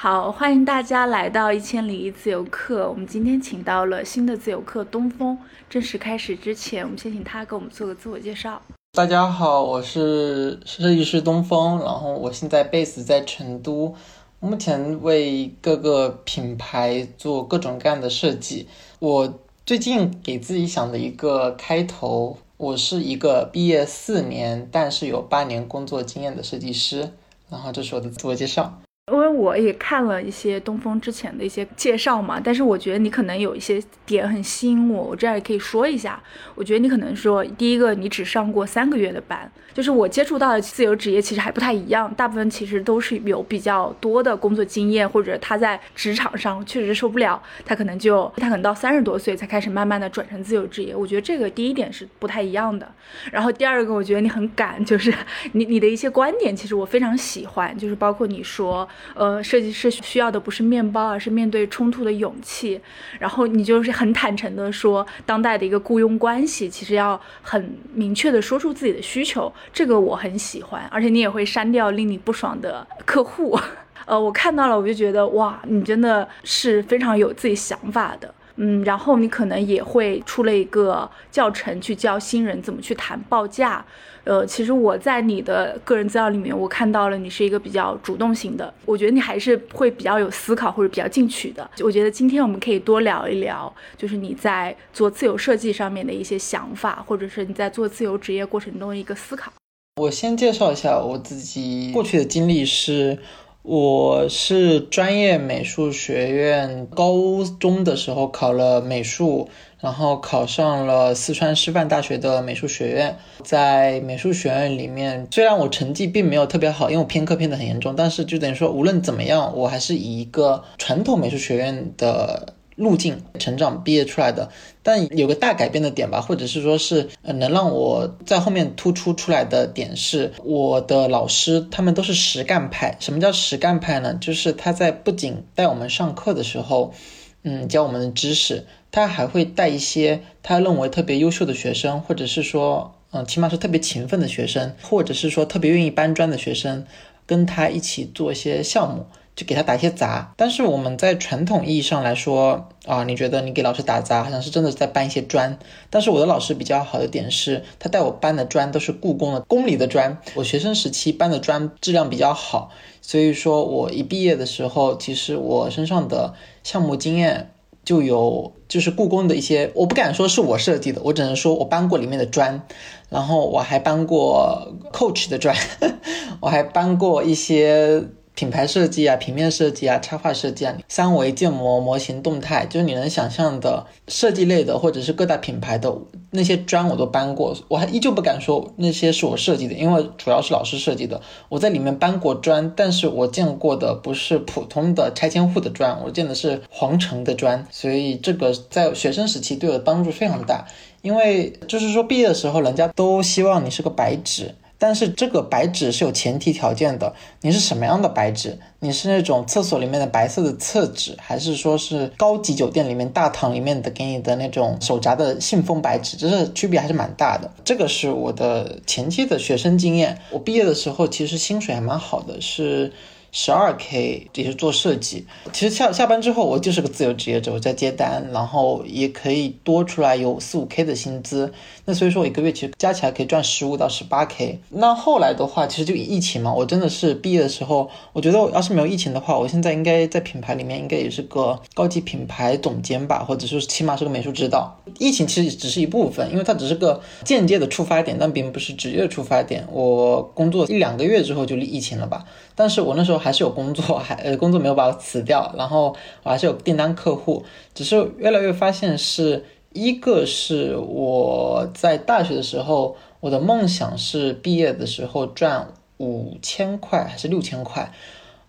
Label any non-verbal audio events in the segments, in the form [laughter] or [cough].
好，欢迎大家来到一千零一自由课。我们今天请到了新的自由课东风。正式开始之前，我们先请他给我们做个自我介绍。大家好，我是设计师东风，然后我现在 base 在成都，目前为各个品牌做各种各样的设计。我最近给自己想的一个开头，我是一个毕业四年，但是有八年工作经验的设计师。然后这是我的自我介绍。因为我也看了一些东风之前的一些介绍嘛，但是我觉得你可能有一些点很吸引我，我这儿也可以说一下。我觉得你可能说，第一个你只上过三个月的班，就是我接触到的自由职业其实还不太一样，大部分其实都是有比较多的工作经验，或者他在职场上确实受不了，他可能就他可能到三十多岁才开始慢慢的转成自由职业。我觉得这个第一点是不太一样的。然后第二个，我觉得你很敢，就是你你的一些观点，其实我非常喜欢，就是包括你说。呃，设计师需要的不是面包，而是面对冲突的勇气。然后你就是很坦诚的说，当代的一个雇佣关系，其实要很明确的说出自己的需求，这个我很喜欢。而且你也会删掉令你不爽的客户。[laughs] 呃，我看到了，我就觉得哇，你真的是非常有自己想法的。嗯，然后你可能也会出了一个教程去教新人怎么去谈报价。呃，其实我在你的个人资料里面，我看到了你是一个比较主动型的，我觉得你还是会比较有思考或者比较进取的。我觉得今天我们可以多聊一聊，就是你在做自由设计上面的一些想法，或者是你在做自由职业过程中的一个思考。我先介绍一下我自己过去的经历是。我是专业美术学院高中的时候考了美术，然后考上了四川师范大学的美术学院。在美术学院里面，虽然我成绩并没有特别好，因为我偏科偏的很严重，但是就等于说无论怎么样，我还是以一个传统美术学院的。路径成长毕业出来的，但有个大改变的点吧，或者是说是呃能让我在后面突出出来的点是，我的老师他们都是实干派。什么叫实干派呢？就是他在不仅带我们上课的时候，嗯，教我们的知识，他还会带一些他认为特别优秀的学生，或者是说，嗯，起码是特别勤奋的学生，或者是说特别愿意搬砖的学生，跟他一起做一些项目。就给他打一些杂，但是我们在传统意义上来说啊，你觉得你给老师打杂，好像是真的在搬一些砖。但是我的老师比较好的点是，他带我搬的砖都是故宫的宫里的砖。我学生时期搬的砖质量比较好，所以说我一毕业的时候，其实我身上的项目经验就有，就是故宫的一些，我不敢说是我设计的，我只能说我搬过里面的砖，然后我还搬过 Coach 的砖，[laughs] 我还搬过一些。品牌设计啊，平面设计啊，插画设计啊，三维建模、模型动态，就是你能想象的设计类的，或者是各大品牌的那些砖我都搬过。我还依旧不敢说那些是我设计的，因为主要是老师设计的。我在里面搬过砖，但是我见过的不是普通的拆迁户的砖，我见的是皇城的砖。所以这个在学生时期对我的帮助非常大，因为就是说毕业的时候，人家都希望你是个白纸。但是这个白纸是有前提条件的，你是什么样的白纸？你是那种厕所里面的白色的厕纸，还是说是高级酒店里面大堂里面的给你的那种手札的信封白纸？这是区别还是蛮大的。这个是我的前期的学生经验。我毕业的时候其实薪水还蛮好的，是。十二 K 也是做设计，其实下下班之后我就是个自由职业者，我在接单，然后也可以多出来有四五 K 的薪资。那所以说我一个月其实加起来可以赚十五到十八 K。那后来的话，其实就疫情嘛，我真的是毕业的时候，我觉得我要是没有疫情的话，我现在应该在品牌里面应该也是个高级品牌总监吧，或者说起码是个美术指导。疫情其实只是一部分，因为它只是个间接的触发点，但并不是直接的触发点。我工作一两个月之后就疫情了吧，但是我那时候。还是有工作，[laughs] 还呃工作没有把我辞掉，然后我还是有订单客户，只是越来越发现是一个是我在大学的时候，我的梦想是毕业的时候赚五千块还是六千块，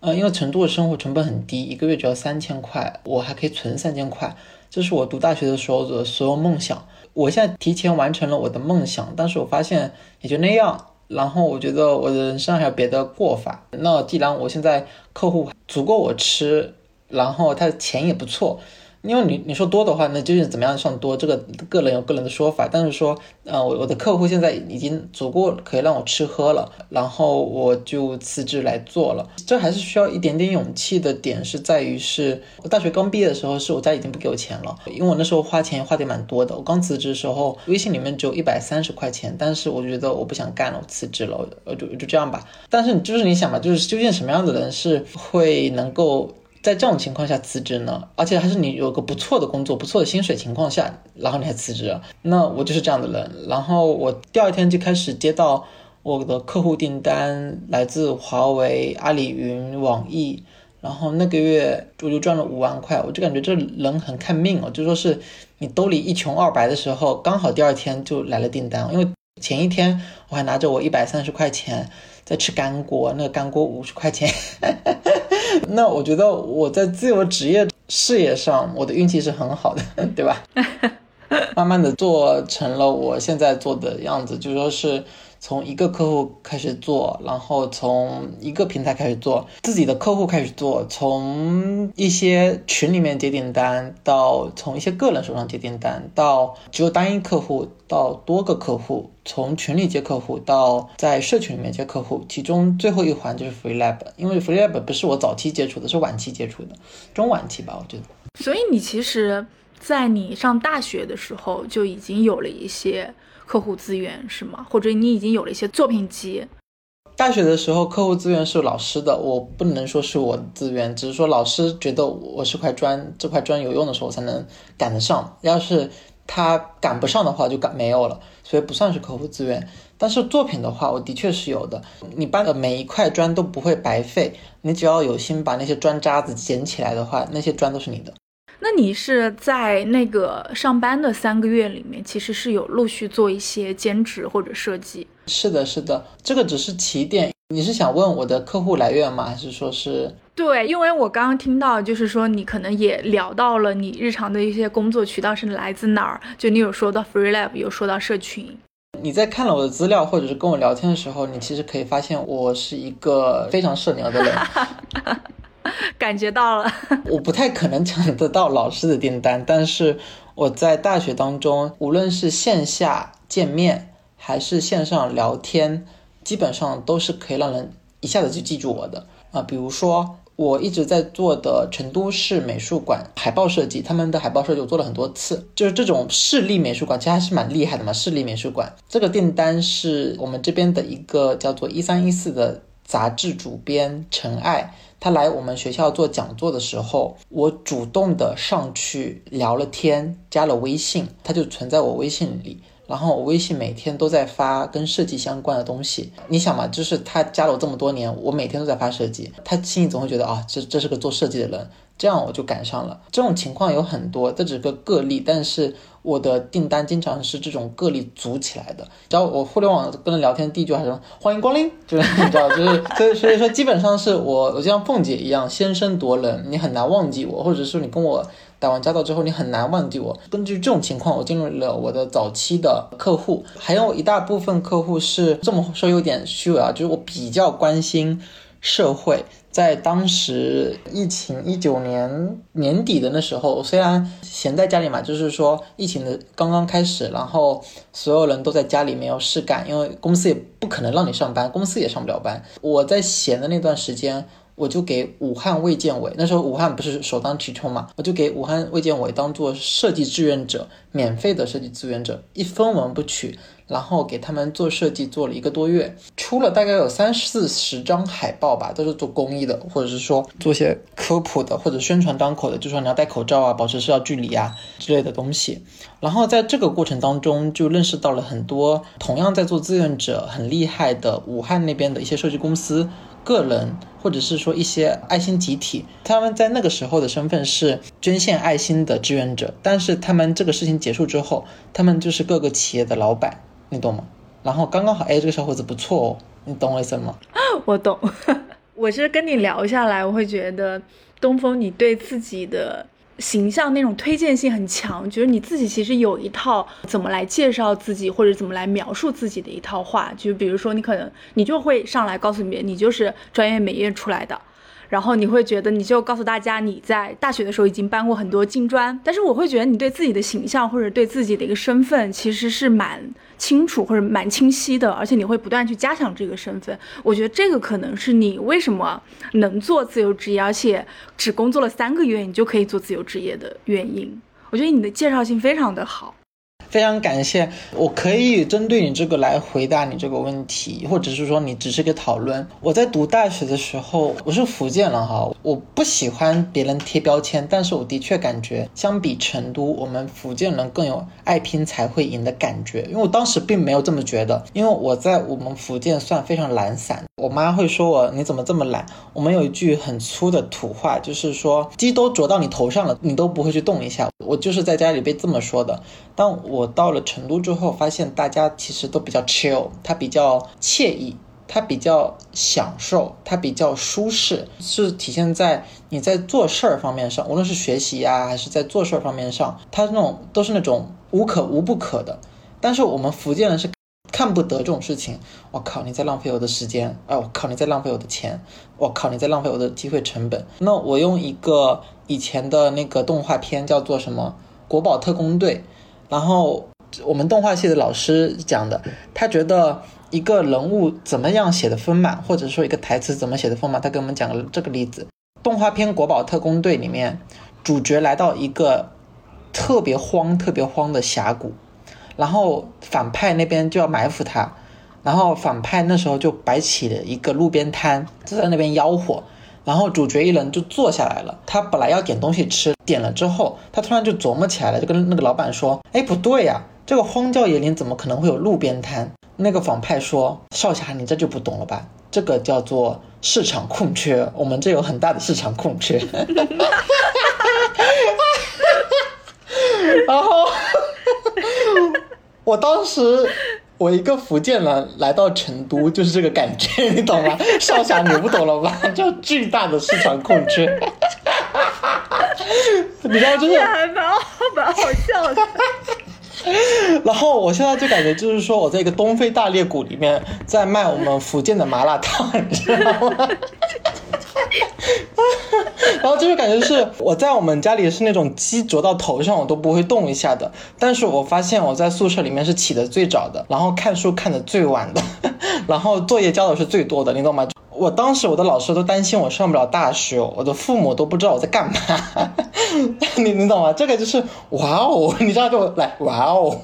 呃，因为成都的生活成本很低，一个月只要三千块，我还可以存三千块，这是我读大学的时候的所有梦想。我现在提前完成了我的梦想，但是我发现也就那样。然后我觉得我的人生还有别的过法。那既然我现在客户足够我吃，然后他的钱也不错，因为你你说多的话，那究竟怎么样算多？这个个人有个人的说法。但是说，呃，我我的客户现在已经足够可以让我吃喝了，然后我就辞职来做了。这还是需要一点点勇气的点是在于，是我大学刚毕业的时候，是我家已经不给我钱了，因为我那时候花钱花的蛮多的。我刚辞职的时候，微信里面只有一百三十块钱，但是我觉得我不想干了，我辞职了，我就就这样吧。但是就是你想嘛，就是究竟什么样的人是会能够？在这种情况下辞职呢，而且还是你有个不错的工作、不错的薪水情况下，然后你还辞职，那我就是这样的人。然后我第二天就开始接到我的客户订单，来自华为、阿里云、网易，然后那个月我就赚了五万块，我就感觉这人很看命哦，就说是你兜里一穷二白的时候，刚好第二天就来了订单，因为前一天我还拿着我一百三十块钱。在吃干锅，那个干锅五十块钱，[laughs] 那我觉得我在自由职业事业上，我的运气是很好的，对吧？[laughs] 慢慢的做成了我现在做的样子，就说是。从一个客户开始做，然后从一个平台开始做，自己的客户开始做，从一些群里面接订单，到从一些个人手上接订单，到只有单一客户，到多个客户，从群里接客户到在社群里面接客户，其中最后一环就是 Free Lab，因为 Free Lab 不是我早期接触的，是晚期接触的，中晚期吧，我觉得。所以你其实，在你上大学的时候就已经有了一些。客户资源是吗？或者你已经有了一些作品集？大学的时候，客户资源是老师的，我不能说是我资源，只是说老师觉得我是块砖，这块砖有用的时候才能赶得上。要是他赶不上的话，就赶没有了，所以不算是客户资源。但是作品的话，我的确是有的。你搬的每一块砖都不会白费，你只要有心把那些砖渣子捡起来的话，那些砖都是你的。那你是在那个上班的三个月里面，其实是有陆续做一些兼职或者设计？是的，是的，这个只是起点。你是想问我的客户来源吗？还是说是？对，因为我刚刚听到，就是说你可能也聊到了你日常的一些工作渠道是来自哪儿，就你有说到 Free Lab，有说到社群。你在看了我的资料，或者是跟我聊天的时候，你其实可以发现我是一个非常社牛的人。[laughs] [laughs] 感觉到了，[laughs] 我不太可能抢得到老师的订单，但是我在大学当中，无论是线下见面还是线上聊天，基本上都是可以让人一下子就记住我的啊。比如说我一直在做的成都市美术馆海报设计，他们的海报设计我做了很多次，就是这种市立美术馆其实还是蛮厉害的嘛。市立美术馆这个订单是我们这边的一个叫做一三一四的杂志主编陈爱。他来我们学校做讲座的时候，我主动的上去聊了天，加了微信，他就存在我微信里。然后我微信每天都在发跟设计相关的东西。你想嘛，就是他加了我这么多年，我每天都在发设计，他心里总会觉得啊，这这是个做设计的人。这样我就赶上了。这种情况有很多，这只是个个例，但是我的订单经常是这种个例组起来的。只要我互联网跟人聊天，第一句话是欢迎光临，就是你知道，就是所以所以说基本上是我我就像凤姐一样，先声夺人，你很难忘记我，或者是你跟我打完交道之后，你很难忘记我。根据这种情况，我进入了我的早期的客户，还有一大部分客户是这么说有点虚伪啊，就是我比较关心社会。在当时疫情一九年年底的那时候，虽然闲在家里嘛，就是说疫情的刚刚开始，然后所有人都在家里没有事干，因为公司也不可能让你上班，公司也上不了班。我在闲的那段时间。我就给武汉卫健委，那时候武汉不是首当其冲嘛，我就给武汉卫健委当做设计志愿者，免费的设计志愿者，一分文不取，然后给他们做设计做了一个多月，出了大概有三四十张海报吧，都是做公益的，或者是说做些科普的或者宣传当口的，就说你要戴口罩啊，保持社交距离啊之类的东西。然后在这个过程当中，就认识到了很多同样在做志愿者很厉害的武汉那边的一些设计公司。个人，或者是说一些爱心集体，他们在那个时候的身份是捐献爱心的志愿者，但是他们这个事情结束之后，他们就是各个企业的老板，你懂吗？然后刚刚好，哎，这个小伙子不错哦，你懂我意思吗？[laughs] 我懂，[laughs] 我是跟你聊下来，我会觉得东风，你对自己的。形象那种推荐性很强，觉得你自己其实有一套怎么来介绍自己或者怎么来描述自己的一套话，就比如说你可能你就会上来告诉别人你就是专业美院出来的，然后你会觉得你就告诉大家你在大学的时候已经搬过很多金砖，但是我会觉得你对自己的形象或者对自己的一个身份其实是蛮清楚或者蛮清晰的，而且你会不断去加强这个身份。我觉得这个可能是你为什么能做自由职业，而且只工作了三个月你就可以做自由职业的原因。我觉得你的介绍性非常的好。非常感谢，我可以针对你这个来回答你这个问题，或者是说你只是个讨论。我在读大学的时候，我是福建人哈，我不喜欢别人贴标签，但是我的确感觉相比成都，我们福建人更有爱拼才会赢的感觉。因为我当时并没有这么觉得，因为我在我们福建算非常懒散，我妈会说我你怎么这么懒？我们有一句很粗的土话，就是说鸡都啄到你头上了，你都不会去动一下。我就是在家里被这么说的，但我。我到了成都之后，发现大家其实都比较 chill，他比较惬意，他比较享受，他比较舒适，是体现在你在做事儿方面上，无论是学习呀，还是在做事儿方面上，他那种都是那种无可无不可的。但是我们福建人是看不得这种事情。我靠，你在浪费我的时间！哎，我靠，你在浪费我的钱！我靠，你在浪费我的机会成本。那我用一个以前的那个动画片叫做什么《国宝特工队》。然后我们动画系的老师讲的，他觉得一个人物怎么样写的丰满，或者说一个台词怎么写的丰满，他给我们讲了这个例子。动画片《国宝特工队》里面，主角来到一个特别荒、特别荒的峡谷，然后反派那边就要埋伏他，然后反派那时候就摆起了一个路边摊，就在那边吆喝。然后主角一人就坐下来了，他本来要点东西吃，点了之后，他突然就琢磨起来了，就跟那个老板说：“哎，不对呀，这个荒郊野岭怎么可能会有路边摊？”那个反派说：“少侠，你这就不懂了吧？这个叫做市场空缺，我们这有很大的市场空缺。[laughs] ”然后我当时。我一个福建人来到成都，[laughs] 就是这个感觉，你懂吗？少侠，你不懂了吧？[laughs] 就巨大的市场空缺，[laughs] 你知道，就是还蛮，蛮好笑的。然后我现在就感觉，就是说我在一个东非大裂谷里面，在卖我们福建的麻辣烫，你知道吗？[laughs] 然后就是感觉是我在我们家里是那种鸡啄到头上我都不会动一下的，但是我发现我在宿舍里面是起的最早的，然后看书看的最晚的，[laughs] 然后作业交的是最多的，你懂吗？我当时我的老师都担心我上不了大学，我的父母都不知道我在干嘛，[laughs] 你你懂吗？这个就是哇哦，你知道就来哇哦，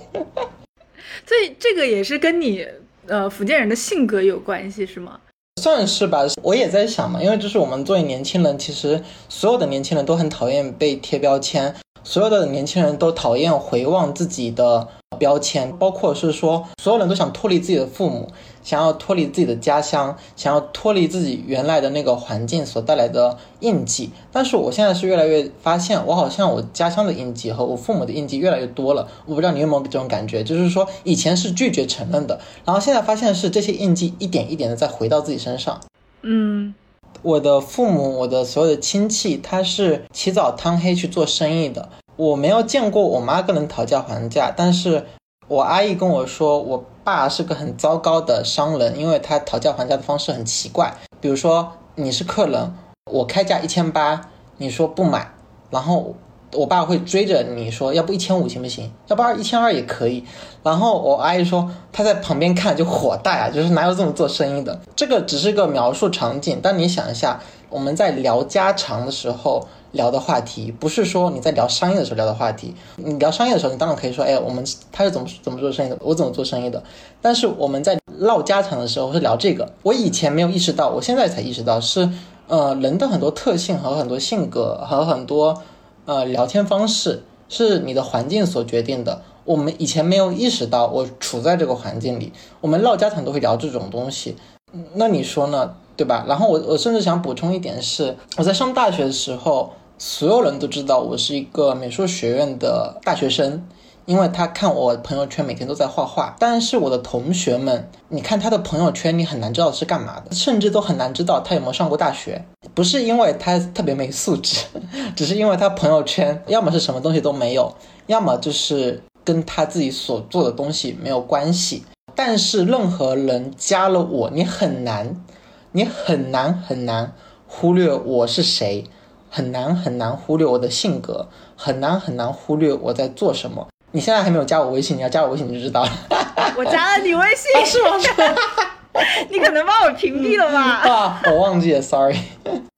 所以这个也是跟你呃福建人的性格有关系是吗？算是吧，我也在想嘛，因为就是我们作为年轻人，其实所有的年轻人都很讨厌被贴标签，所有的年轻人都讨厌回望自己的标签，包括是说所有人都想脱离自己的父母。想要脱离自己的家乡，想要脱离自己原来的那个环境所带来的印记，但是我现在是越来越发现，我好像我家乡的印记和我父母的印记越来越多了。我不知道你有没有这种感觉，就是说以前是拒绝承认的，然后现在发现是这些印记一点一点的在回到自己身上。嗯，我的父母，我的所有的亲戚，他是起早贪黑去做生意的，我没有见过我妈跟人讨价还价，但是。我阿姨跟我说，我爸是个很糟糕的商人，因为他讨价还价的方式很奇怪。比如说，你是客人，我开价一千八，你说不买，然后我爸会追着你说，要不一千五行不行？要不二一千二也可以。然后我阿姨说，她在旁边看就火大啊，就是哪有这么做生意的？这个只是个描述场景，但你想一下，我们在聊家常的时候。聊的话题不是说你在聊商业的时候聊的话题，你聊商业的时候，你当然可以说，哎，我们他是怎么怎么做生意的，我怎么做生意的。但是我们在唠家常的时候是聊这个，我以前没有意识到，我现在才意识到是，呃，人的很多特性和很多性格和很多呃聊天方式是你的环境所决定的。我们以前没有意识到，我处在这个环境里，我们唠家常都会聊这种东西。那你说呢？对吧？然后我我甚至想补充一点是，我在上大学的时候。所有人都知道我是一个美术学院的大学生，因为他看我朋友圈每天都在画画。但是我的同学们，你看他的朋友圈，你很难知道是干嘛的，甚至都很难知道他有没有上过大学。不是因为他特别没素质，[laughs] 只是因为他朋友圈要么是什么东西都没有，要么就是跟他自己所做的东西没有关系。但是任何人加了我，你很难，你很难很难。忽略我是谁，很难很难忽略我的性格，很难很难忽略我在做什么。你现在还没有加我微信，你要加我微信你就知道了。[laughs] 我加了你微信，[laughs] 是吗？[laughs] 你可能把我屏蔽了吧？啊，我忘记了，sorry。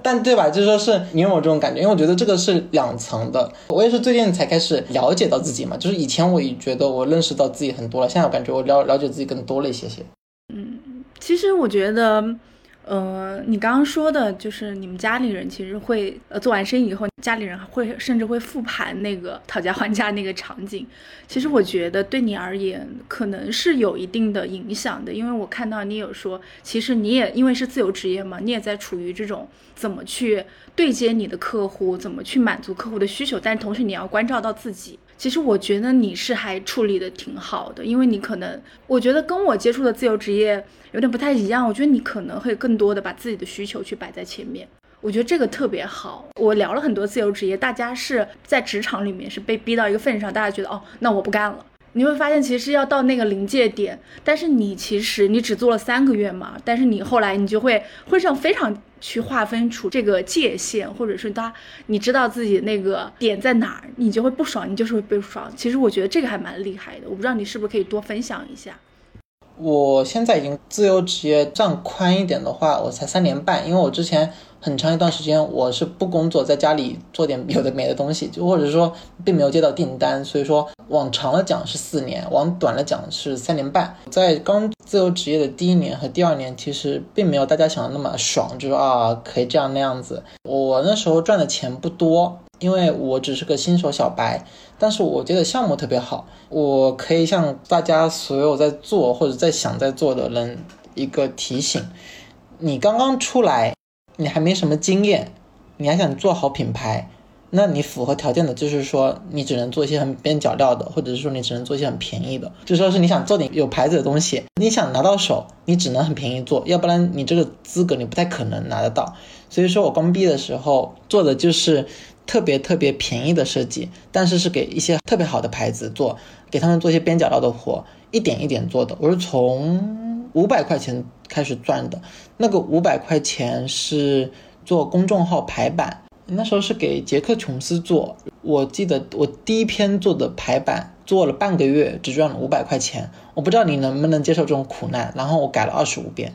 但对吧？就说是你有这种感觉，因为我觉得这个是两层的。我也是最近才开始了解到自己嘛，就是以前我也觉得我认识到自己很多了，现在我感觉我了了解自己更多了一些些。嗯，其实我觉得。呃，你刚刚说的就是你们家里人其实会，呃，做完生意以后，家里人会甚至会复盘那个讨价还价那个场景。其实我觉得对你而言可能是有一定的影响的，因为我看到你有说，其实你也因为是自由职业嘛，你也在处于这种怎么去对接你的客户，怎么去满足客户的需求，但同时你要关照到自己。其实我觉得你是还处理的挺好的，因为你可能，我觉得跟我接触的自由职业有点不太一样。我觉得你可能会更多的把自己的需求去摆在前面，我觉得这个特别好。我聊了很多自由职业，大家是在职场里面是被逼到一个份上，大家觉得哦，那我不干了。你会发现其实要到那个临界点，但是你其实你只做了三个月嘛，但是你后来你就会会上非常。去划分出这个界限，或者是他，你知道自己那个点在哪儿，你就会不爽，你就是会不爽。其实我觉得这个还蛮厉害的，我不知道你是不是可以多分享一下。我现在已经自由职业账宽一点的话，我才三年半，因为我之前。很长一段时间我是不工作，在家里做点有的没的东西，就或者说并没有接到订单，所以说往长了讲是四年，往短了讲是三年半。在刚自由职业的第一年和第二年，其实并没有大家想的那么爽，就是啊可以这样那样子。我那时候赚的钱不多，因为我只是个新手小白，但是我觉得项目特别好，我可以向大家所有在做或者在想在做的人一个提醒：你刚刚出来。你还没什么经验，你还想做好品牌，那你符合条件的就是说，你只能做一些很边角料的，或者是说你只能做一些很便宜的。就说是你想做点有牌子的东西，你想拿到手，你只能很便宜做，要不然你这个资格你不太可能拿得到。所以说我刚毕业的时候做的就是特别特别便宜的设计，但是是给一些特别好的牌子做，给他们做一些边角料的活，一点一点做的。我是从五百块钱。开始赚的那个五百块钱是做公众号排版，那时候是给杰克琼斯做。我记得我第一篇做的排版做了半个月，只赚了五百块钱。我不知道你能不能接受这种苦难。然后我改了二十五遍，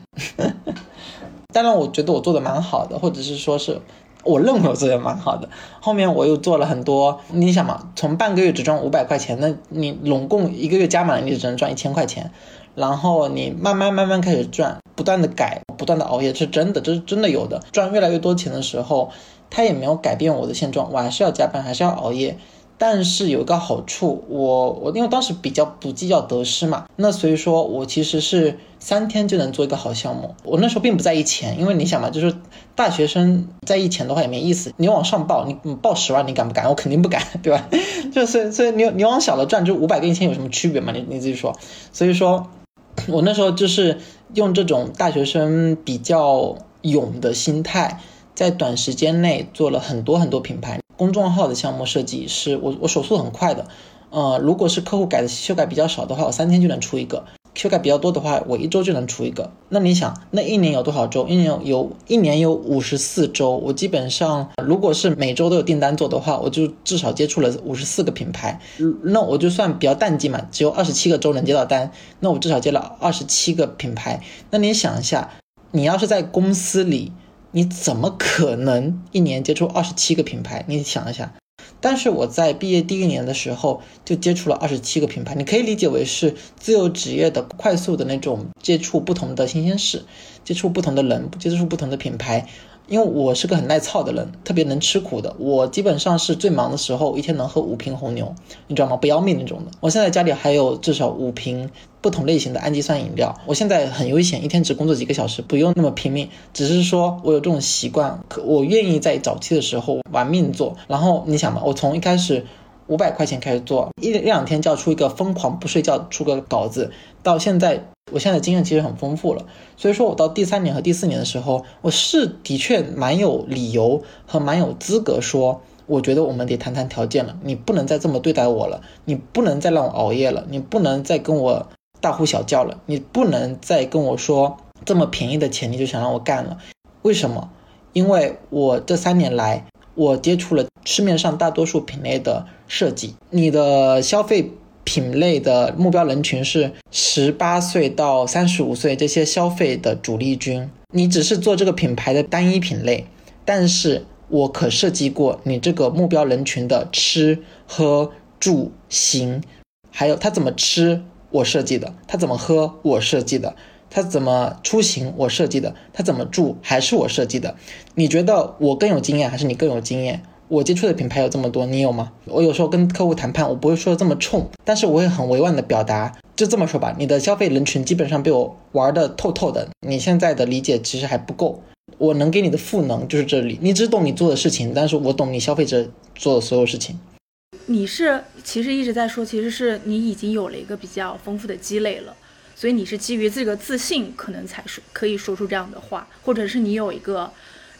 [laughs] 当然我觉得我做的蛮好的，或者是说是我认为我做的蛮好的。后面我又做了很多，你想嘛，从半个月只赚五百块钱，那你拢共一个月加满，你只能赚一千块钱。然后你慢慢慢慢开始赚，不断的改，不断的熬夜，是真的，这是真的有的。赚越来越多钱的时候，他也没有改变我的现状，我还是要加班，还是要熬夜。但是有一个好处，我我因为当时比较不计较得失嘛，那所以说我其实是三天就能做一个好项目。我那时候并不在意钱，因为你想嘛，就是大学生在意钱的话也没意思。你往上报，你报十万，你敢不敢？我肯定不敢，对吧？就是所以你你往小了赚，就五百跟一千有什么区别嘛？你你自己说。所以说。我那时候就是用这种大学生比较勇的心态，在短时间内做了很多很多品牌。公众号的项目设计，是我我手速很快的，呃，如果是客户改的修改比较少的话，我三天就能出一个。修改比较多的话，我一周就能出一个。那你想，那一年有多少周？一年有一年有五十四周。我基本上，如果是每周都有订单做的话，我就至少接触了五十四个品牌。那我就算比较淡季嘛，只有二十七个周能接到单，那我至少接了二十七个品牌。那你想一下，你要是在公司里，你怎么可能一年接触二十七个品牌？你想一下。但是我在毕业第一年的时候就接触了二十七个品牌，你可以理解为是自由职业的快速的那种接触不同的新鲜事，接触不同的人，接触不同的品牌。因为我是个很耐操的人，特别能吃苦的。我基本上是最忙的时候，一天能喝五瓶红牛，你知道吗？不要命那种的。我现在家里还有至少五瓶不同类型的氨基酸饮料。我现在很悠闲，一天只工作几个小时，不用那么拼命。只是说我有这种习惯，可我愿意在早期的时候玩命做。然后你想嘛，我从一开始。五百块钱开始做，一两天就要出一个疯狂不睡觉出个稿子，到现在，我现在经验其实很丰富了。所以说我到第三年和第四年的时候，我是的确蛮有理由和蛮有资格说，我觉得我们得谈谈条件了。你不能再这么对待我了，你不能再让我熬夜了，你不能再跟我大呼小叫了，你不能再跟我说这么便宜的钱你就想让我干了。为什么？因为我这三年来，我接触了市面上大多数品类的设计。你的消费品类的目标人群是十八岁到三十五岁这些消费的主力军。你只是做这个品牌的单一品类，但是我可设计过你这个目标人群的吃喝住行，还有他怎么吃，我设计的；他怎么喝，我设计的。他怎么出行，我设计的；他怎么住，还是我设计的。你觉得我更有经验，还是你更有经验？我接触的品牌有这么多，你有吗？我有时候跟客户谈判，我不会说的这么冲，但是我会很委婉的表达。就这么说吧，你的消费人群基本上被我玩的透透的，你现在的理解其实还不够。我能给你的赋能就是这里，你只懂你做的事情，但是我懂你消费者做的所有事情。你是其实一直在说，其实是你已经有了一个比较丰富的积累了。所以你是基于这个自信，可能才说可以说出这样的话，或者是你有一个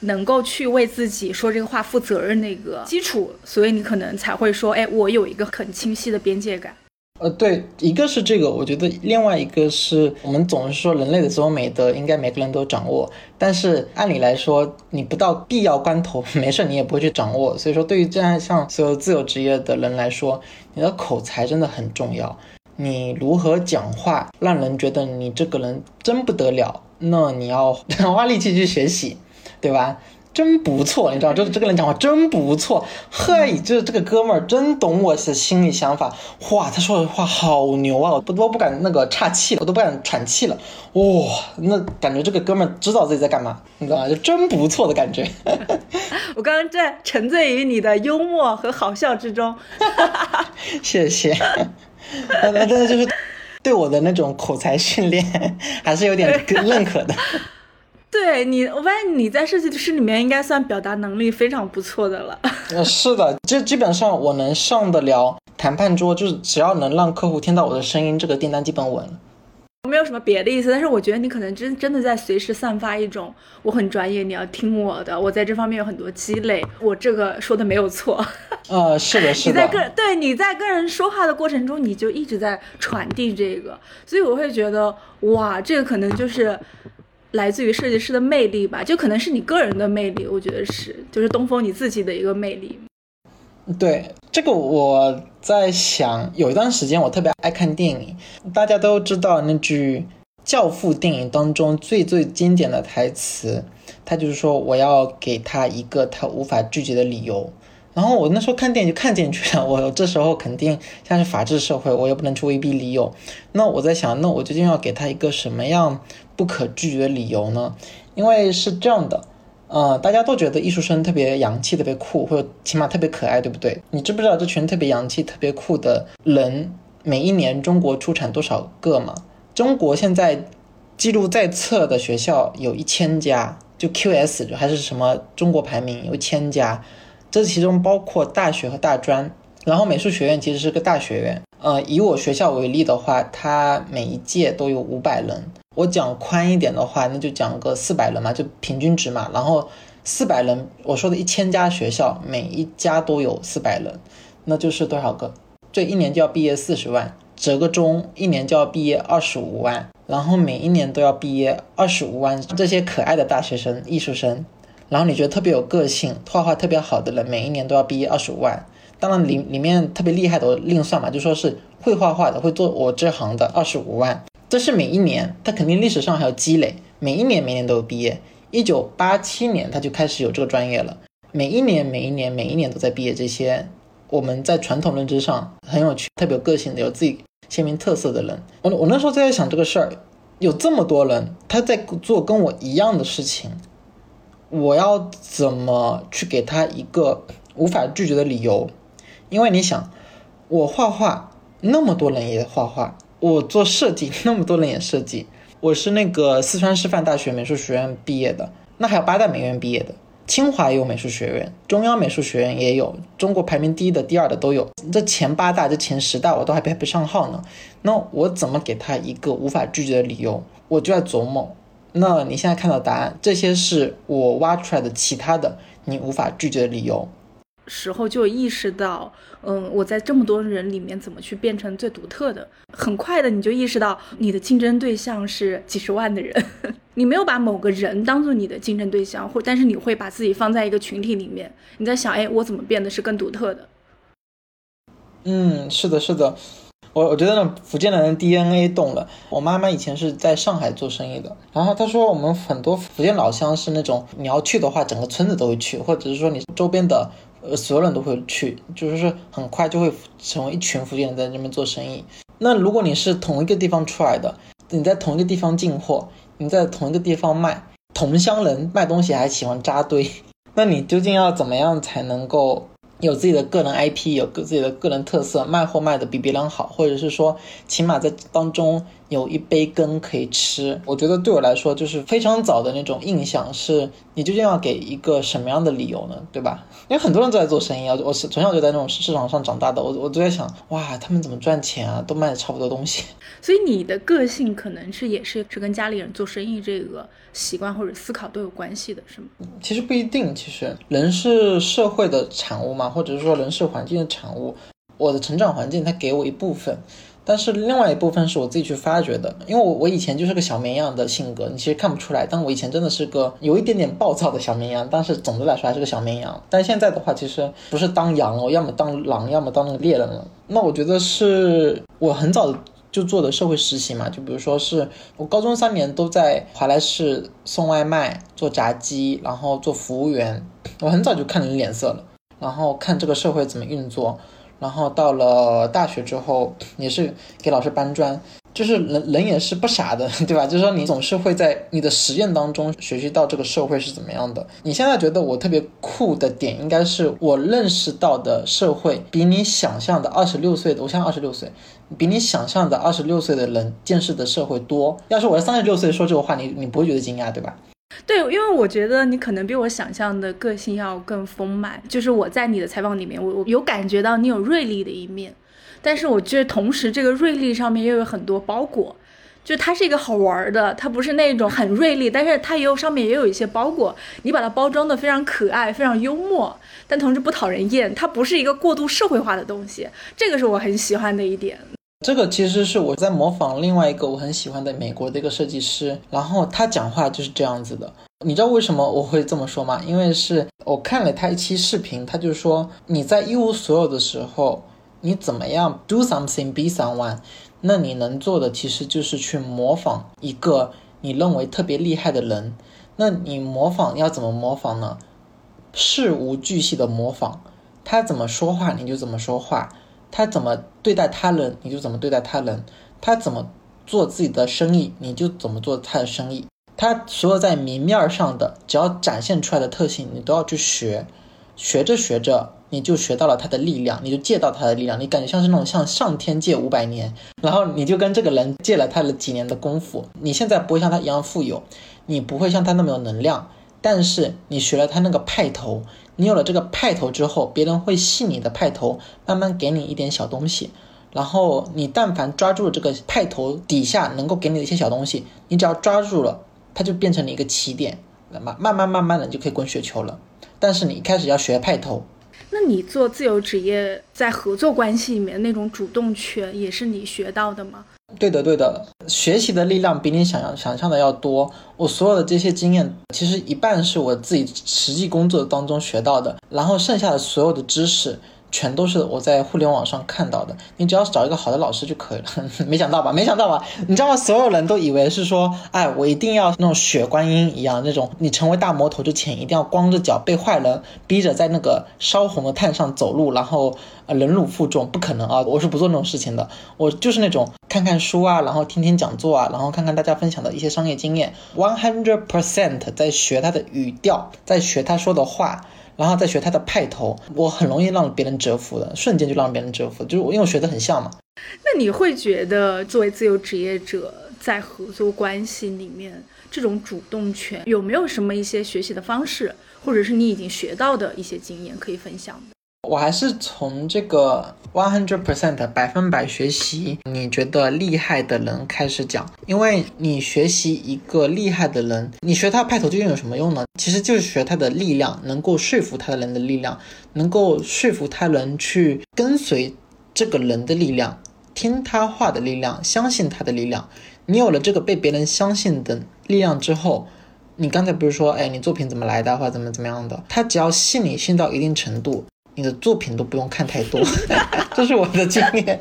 能够去为自己说这个话负责任那个基础，所以你可能才会说，哎，我有一个很清晰的边界感。呃，对，一个是这个，我觉得另外一个是我们总是说人类的自我美德应该每个人都掌握，但是按理来说，你不到必要关头，[laughs] 没事你也不会去掌握。所以说，对于这样像所有自由职业的人来说，你的口才真的很重要。你如何讲话，让人觉得你这个人真不得了？那你要 [laughs] 花力气去学习，对吧？真不错，你知道，这这个人讲话真不错。嘿，就是这个哥们儿真懂我的心里想法。哇，他说的话好牛啊！我都不敢那个岔气了，我都不敢喘气了。哇，那感觉这个哥们儿知道自己在干嘛，你知道吗？就真不错的感觉。[laughs] 我刚刚在沉醉于你的幽默和好笑之中。[laughs] 谢谢。那那真的就是对我的那种口才训练还是有点认可的。对你，我发现你在设计师里面应该算表达能力非常不错的了。[laughs] 呃，是的，这基本上我能上得了谈判桌，就是只要能让客户听到我的声音，这个订单基本稳。我没有什么别的意思，但是我觉得你可能真真的在随时散发一种我很专业，你要听我的，我在这方面有很多积累，我这个说的没有错。[laughs] 呃，是的，是的。你在跟对你在跟人说话的过程中，你就一直在传递这个，所以我会觉得哇，这个可能就是来自于设计师的魅力吧，就可能是你个人的魅力，我觉得是，就是东风你自己的一个魅力。对这个，我在想，有一段时间我特别爱看电影。大家都知道那句《教父》电影当中最最经典的台词，他就是说我要给他一个他无法拒绝的理由。然后我那时候看电影就看进去了。[laughs] 我这时候肯定像是法治社会，我又不能去威逼利诱。那我在想，那我究竟要给他一个什么样不可拒绝的理由呢？因为是这样的。呃，大家都觉得艺术生特别洋气、特别酷，或者起码特别可爱，对不对？你知不知道这群特别洋气、特别酷的人，每一年中国出产多少个吗？中国现在记录在册的学校有一千家，就 QS 还是什么中国排名有一千家，这其中包括大学和大专。然后美术学院其实是个大学院，呃，以我学校为例的话，它每一届都有五百人。我讲宽一点的话，那就讲个四百人嘛，就平均值嘛。然后四百人，我说的一千家学校，每一家都有四百人，那就是多少个？这一年就要毕业四十万，折个中，一年就要毕业二十五万。然后每一年都要毕业二十五万这些可爱的大学生、艺术生。然后你觉得特别有个性、画画特别好的人，每一年都要毕业二十五万。当然里里面特别厉害的另算嘛，就说是会画画的、会做我这行的二十五万。这是每一年，他肯定历史上还有积累，每一年每年都有毕业。一九八七年他就开始有这个专业了，每一年每一年每一年都在毕业。这些我们在传统认知上很有趣、特别有个性的、有自己鲜明特色的人。我我那时候就在想这个事儿，有这么多人他在做跟我一样的事情，我要怎么去给他一个无法拒绝的理由？因为你想，我画画，那么多人也画画。我做设计，那么多人也设计。我是那个四川师范大学美术学院毕业的，那还有八大美院毕业的，清华也有美术学院，中央美术学院也有，中国排名第一的、第二的都有。这前八大、这前十大我都还排不上号呢。那我怎么给他一个无法拒绝的理由？我就在琢磨。那你现在看到答案，这些是我挖出来的其他的你无法拒绝的理由。时候就意识到，嗯，我在这么多人里面怎么去变成最独特的？很快的你就意识到，你的竞争对象是几十万的人，[laughs] 你没有把某个人当做你的竞争对象，或但是你会把自己放在一个群体里面，你在想，哎，我怎么变得是更独特的？嗯，是的，是的。我我觉得呢，福建人 DNA 动了。我妈妈以前是在上海做生意的，然后她说我们很多福建老乡是那种你要去的话，整个村子都会去，或者是说你周边的呃所有人都会去，就是说很快就会成为一群福建人在那边做生意。那如果你是同一个地方出来的，你在同一个地方进货，你在同一个地方卖，同乡人卖东西还喜欢扎堆，[laughs] 那你究竟要怎么样才能够？有自己的个人 IP，有自己的个人特色，卖货卖的比别人好，或者是说，起码在当中有一杯羹可以吃。我觉得对我来说，就是非常早的那种印象是，你究竟要给一个什么样的理由呢？对吧？因为很多人都在做生意啊，我是从小就在那种市场上长大的，我我都在想，哇，他们怎么赚钱啊？都卖的差不多东西。所以你的个性可能是也是是跟家里人做生意这个习惯或者思考都有关系的，是吗？其实不一定，其实人是社会的产物嘛，或者是说人是环境的产物。我的成长环境它给我一部分，但是另外一部分是我自己去发掘的。因为我我以前就是个小绵羊的性格，你其实看不出来，但我以前真的是个有一点点暴躁的小绵羊。但是总的来说还是个小绵羊。但现在的话，其实不是当羊了，要么当狼，要么当那个猎人了。那我觉得是我很早。就做的社会实习嘛，就比如说是我高中三年都在华莱士送外卖、做炸鸡，然后做服务员。我很早就看人脸色了，然后看这个社会怎么运作。然后到了大学之后，也是给老师搬砖。就是人人也是不傻的，[laughs] 对吧？就是说你总是会在你的实验当中学习到这个社会是怎么样的。你现在觉得我特别酷的点，应该是我认识到的社会比你想象的二十六岁的，我现在二十六岁，比你想象的二十六岁的人见识的社会多。要是我三十六岁说这个话，你你不会觉得惊讶，对吧？对，因为我觉得你可能比我想象的个性要更丰满。就是我在你的采访里面，我我有感觉到你有锐利的一面。但是我觉得，同时这个锐利上面又有很多包裹，就它是一个好玩的，它不是那种很锐利，但是它也有上面也有一些包裹，你把它包装的非常可爱，非常幽默，但同时不讨人厌，它不是一个过度社会化的东西，这个是我很喜欢的一点。这个其实是我在模仿另外一个我很喜欢的美国的一个设计师，然后他讲话就是这样子的。你知道为什么我会这么说吗？因为是我看了他一期视频，他就说你在一无所有的时候。你怎么样 do something be someone？那你能做的其实就是去模仿一个你认为特别厉害的人。那你模仿要怎么模仿呢？事无巨细的模仿，他怎么说话你就怎么说话，他怎么对待他人你就怎么对待他人，他怎么做自己的生意你就怎么做他的生意。他所有在明面上的，只要展现出来的特性，你都要去学。学着学着，你就学到了他的力量，你就借到他的力量，你感觉像是那种向上天借五百年，然后你就跟这个人借了他的几年的功夫。你现在不会像他一样富有，你不会像他那么有能量，但是你学了他那个派头，你有了这个派头之后，别人会信你的派头，慢慢给你一点小东西，然后你但凡抓住了这个派头底下能够给你的一些小东西，你只要抓住了，它就变成了一个起点，那么慢慢慢慢的就可以滚雪球了。但是你一开始要学派头，那你做自由职业，在合作关系里面那种主动权，也是你学到的吗？对的，对的，学习的力量比你想象想象的要多。我所有的这些经验，其实一半是我自己实际工作当中学到的，然后剩下的所有的知识。全都是我在互联网上看到的，你只要找一个好的老师就可以了。[laughs] 没想到吧？没想到吧？你知道吗？所有人都以为是说，哎，我一定要那种血观音一样那种，你成为大魔头之前一定要光着脚被坏人逼着在那个烧红的炭上走路，然后呃忍辱负重，不可能啊！我是不做那种事情的，我就是那种看看书啊，然后听听讲座啊，然后看看大家分享的一些商业经验，one hundred percent 在学他的语调，在学他说的话。然后再学他的派头，我很容易让别人折服的，瞬间就让别人折服，就是我因为我学的很像嘛。那你会觉得作为自由职业者在合作关系里面，这种主动权有没有什么一些学习的方式，或者是你已经学到的一些经验可以分享？我还是从这个 one hundred percent 百分百学习你觉得厉害的人开始讲，因为你学习一个厉害的人，你学他派头究竟有什么用呢？其实就是学他的力量，能够说服他的人的力量，能够说服他人去跟随这个人的力量，听他话的力量，相信他的力量。你有了这个被别人相信的力量之后，你刚才不是说，哎，你作品怎么来的，或者怎么怎么样的？他只要信你信到一定程度，你的作品都不用看太多，[laughs] 这是我的经验。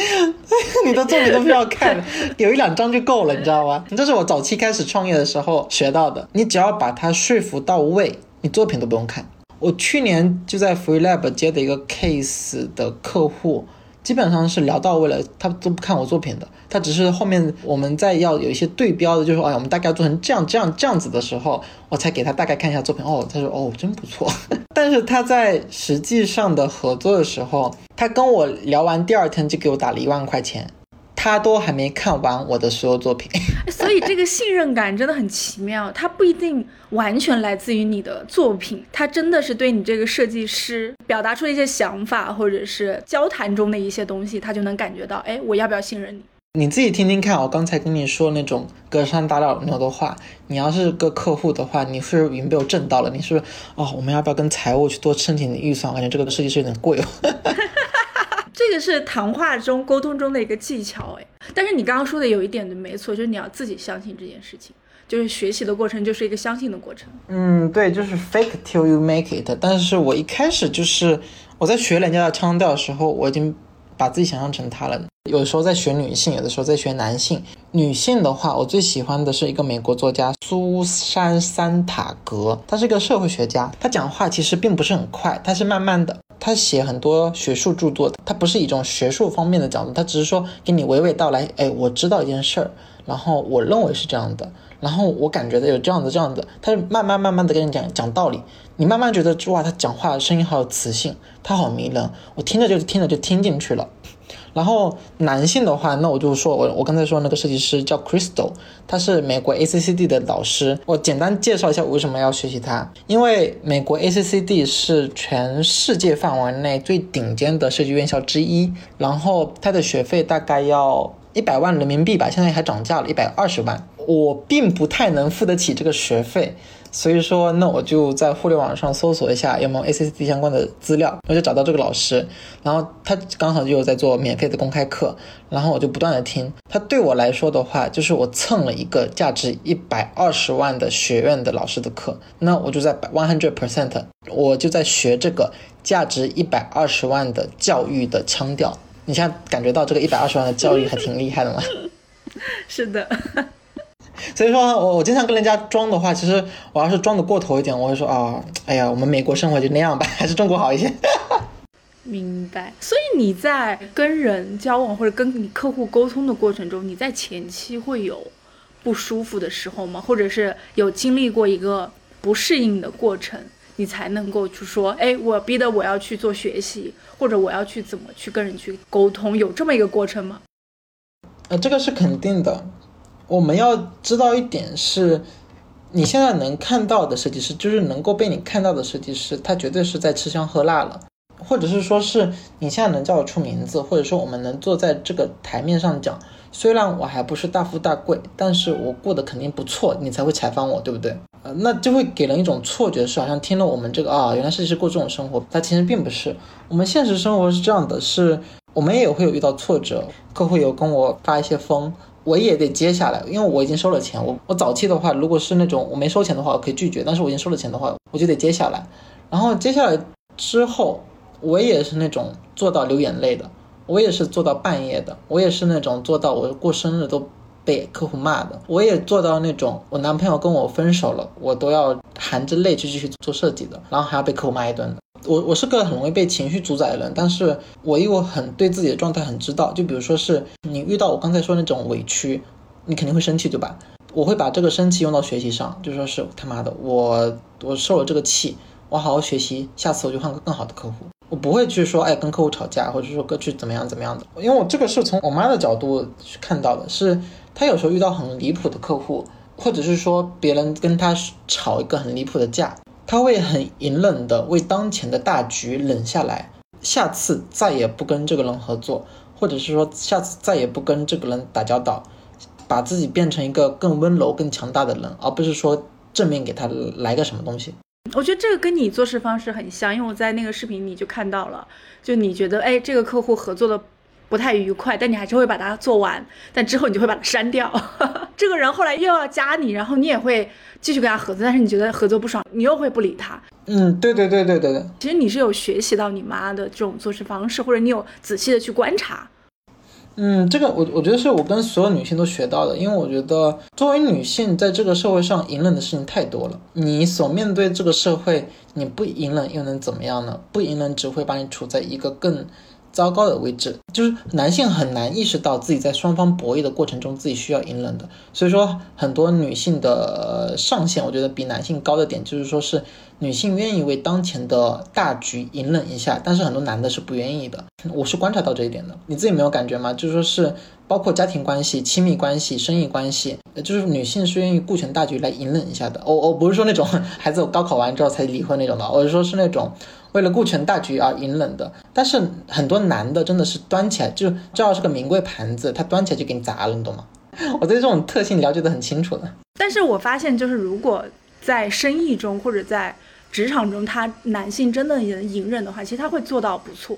[laughs] 你的作品都不要看，有一两张就够了，你知道吗？这是我早期开始创业的时候学到的。你只要把它说服到位，你作品都不用看。我去年就在 Free Lab 接的一个 case 的客户。基本上是聊到位了，他都不看我作品的，他只是后面我们在要有一些对标的，就是，哎，我们大概做成这样这样这样子的时候，我才给他大概看一下作品。哦，他说，哦，真不错。[laughs] 但是他在实际上的合作的时候，他跟我聊完第二天就给我打了一万块钱。他都还没看完我的所有作品，[laughs] 所以这个信任感真的很奇妙。它不一定完全来自于你的作品，它真的是对你这个设计师表达出一些想法，或者是交谈中的一些东西，他就能感觉到，哎，我要不要信任你？你自己听听看，我刚才跟你说那种隔山打牛的话，你要是个客户的话，你是已经被我震到了。你是不是哦，我们要不要跟财务去多申请点预算？我感觉这个设计师有点贵哦。[laughs] 这个是谈话中沟通中的一个技巧，哎，但是你刚刚说的有一点的没错，就是你要自己相信这件事情，就是学习的过程就是一个相信的过程。嗯，对，就是 fake till you make it。但是我一开始就是我在学人家的腔调的时候，我已经把自己想象成他了。有的时候在学女性，有的时候在学男性。女性的话，我最喜欢的是一个美国作家苏珊·桑塔格，她是一个社会学家，她讲话其实并不是很快，她是慢慢的。他写很多学术著作，他不是一种学术方面的角度，他只是说给你娓娓道来。哎，我知道一件事儿，然后我认为是这样的，然后我感觉的有这样子这样子，他就慢慢慢慢的跟你讲讲道理，你慢慢觉得哇，他讲话声音好有磁性，他好迷人，我听着就听着就听进去了。然后男性的话，那我就说，我我刚才说那个设计师叫 Crystal，他是美国 ACCD 的老师。我简单介绍一下我为什么要学习他，因为美国 ACCD 是全世界范围内最顶尖的设计院校之一，然后他的学费大概要一百万人民币吧，现在还涨价了，一百二十万。我并不太能付得起这个学费。所以说，那我就在互联网上搜索一下有没有 ACCD 相关的资料，我就找到这个老师，然后他刚好就在做免费的公开课，然后我就不断的听。他对我来说的话，就是我蹭了一个价值一百二十万的学院的老师的课，那我就在 one hundred percent，我就在学这个价值一百二十万的教育的腔调。你现在感觉到这个一百二十万的教育还挺厉害的吗？[laughs] 是的。[laughs] 所以说我我经常跟人家装的话，其实我要是装的过头一点，我会说啊，哎呀，我们美国生活就那样吧，[laughs] 还是中国好一些。明白。所以你在跟人交往或者跟你客户沟通的过程中，你在前期会有不舒服的时候吗？或者是有经历过一个不适应的过程，你才能够去说，哎，我逼得我要去做学习，或者我要去怎么去跟人去沟通，有这么一个过程吗？呃，这个是肯定的。我们要知道一点是，你现在能看到的设计师，就是能够被你看到的设计师，他绝对是在吃香喝辣了，或者是说是你现在能叫得出名字，或者说我们能坐在这个台面上讲，虽然我还不是大富大贵，但是我过得肯定不错，你才会采访我，对不对？呃，那就会给人一种错觉，是好像听了我们这个啊，原来设计师过这种生活，他其实并不是。我们现实生活是这样的，是我们也会有遇到挫折，客户有跟我发一些疯。我也得接下来，因为我已经收了钱。我我早期的话，如果是那种我没收钱的话，我可以拒绝；但是我已经收了钱的话，我就得接下来。然后接下来之后，我也是那种做到流眼泪的，我也是做到半夜的，我也是那种做到我过生日都被客户骂的，我也做到那种我男朋友跟我分手了，我都要含着泪去继续做设计的，然后还要被客户骂一顿的。我我是个很容易被情绪主宰的人，但是我又很对自己的状态很知道。就比如说是你遇到我刚才说那种委屈，你肯定会生气，对吧？我会把这个生气用到学习上，就说是他妈的，我我受了这个气，我好好学习，下次我就换个更好的客户。我不会去说哎跟客户吵架，或者说去怎么样怎么样的，因为我这个是从我妈的角度去看到的，是她有时候遇到很离谱的客户，或者是说别人跟她吵一个很离谱的架。他会很隐忍的为当前的大局忍下来，下次再也不跟这个人合作，或者是说下次再也不跟这个人打交道，把自己变成一个更温柔、更强大的人，而不是说正面给他来个什么东西。我觉得这个跟你做事方式很像，因为我在那个视频里就看到了，就你觉得哎，这个客户合作的不太愉快，但你还是会把它做完，但之后你就会把它删掉。[laughs] 这个人后来又要加你，然后你也会继续跟他合作，但是你觉得合作不爽，你又会不理他。嗯，对对对对对对。其实你是有学习到你妈的这种做事方式，或者你有仔细的去观察。嗯，这个我我觉得是我跟所有女性都学到的，因为我觉得作为女性在这个社会上隐忍的事情太多了。你所面对这个社会，你不隐忍又能怎么样呢？不隐忍只会把你处在一个更糟糕的位置。就是男性很难意识到自己在双方博弈的过程中自己需要隐忍的，所以说很多女性的上限，我觉得比男性高的点就是说是。女性愿意为当前的大局隐忍一下，但是很多男的是不愿意的。我是观察到这一点的，你自己没有感觉吗？就是说是包括家庭关系、亲密关系、生意关系，就是女性是愿意顾全大局来隐忍一下的。我我不是说那种孩子高考完之后才离婚那种的，我是说是那种为了顾全大局而隐忍的。但是很多男的真的是端起来就这要是个名贵盘子，他端起来就给你砸了，你懂吗？[laughs] 我对这种特性了解的很清楚的。但是我发现就是如果在生意中或者在职场中，他男性真的能隐忍的话，其实他会做到不错。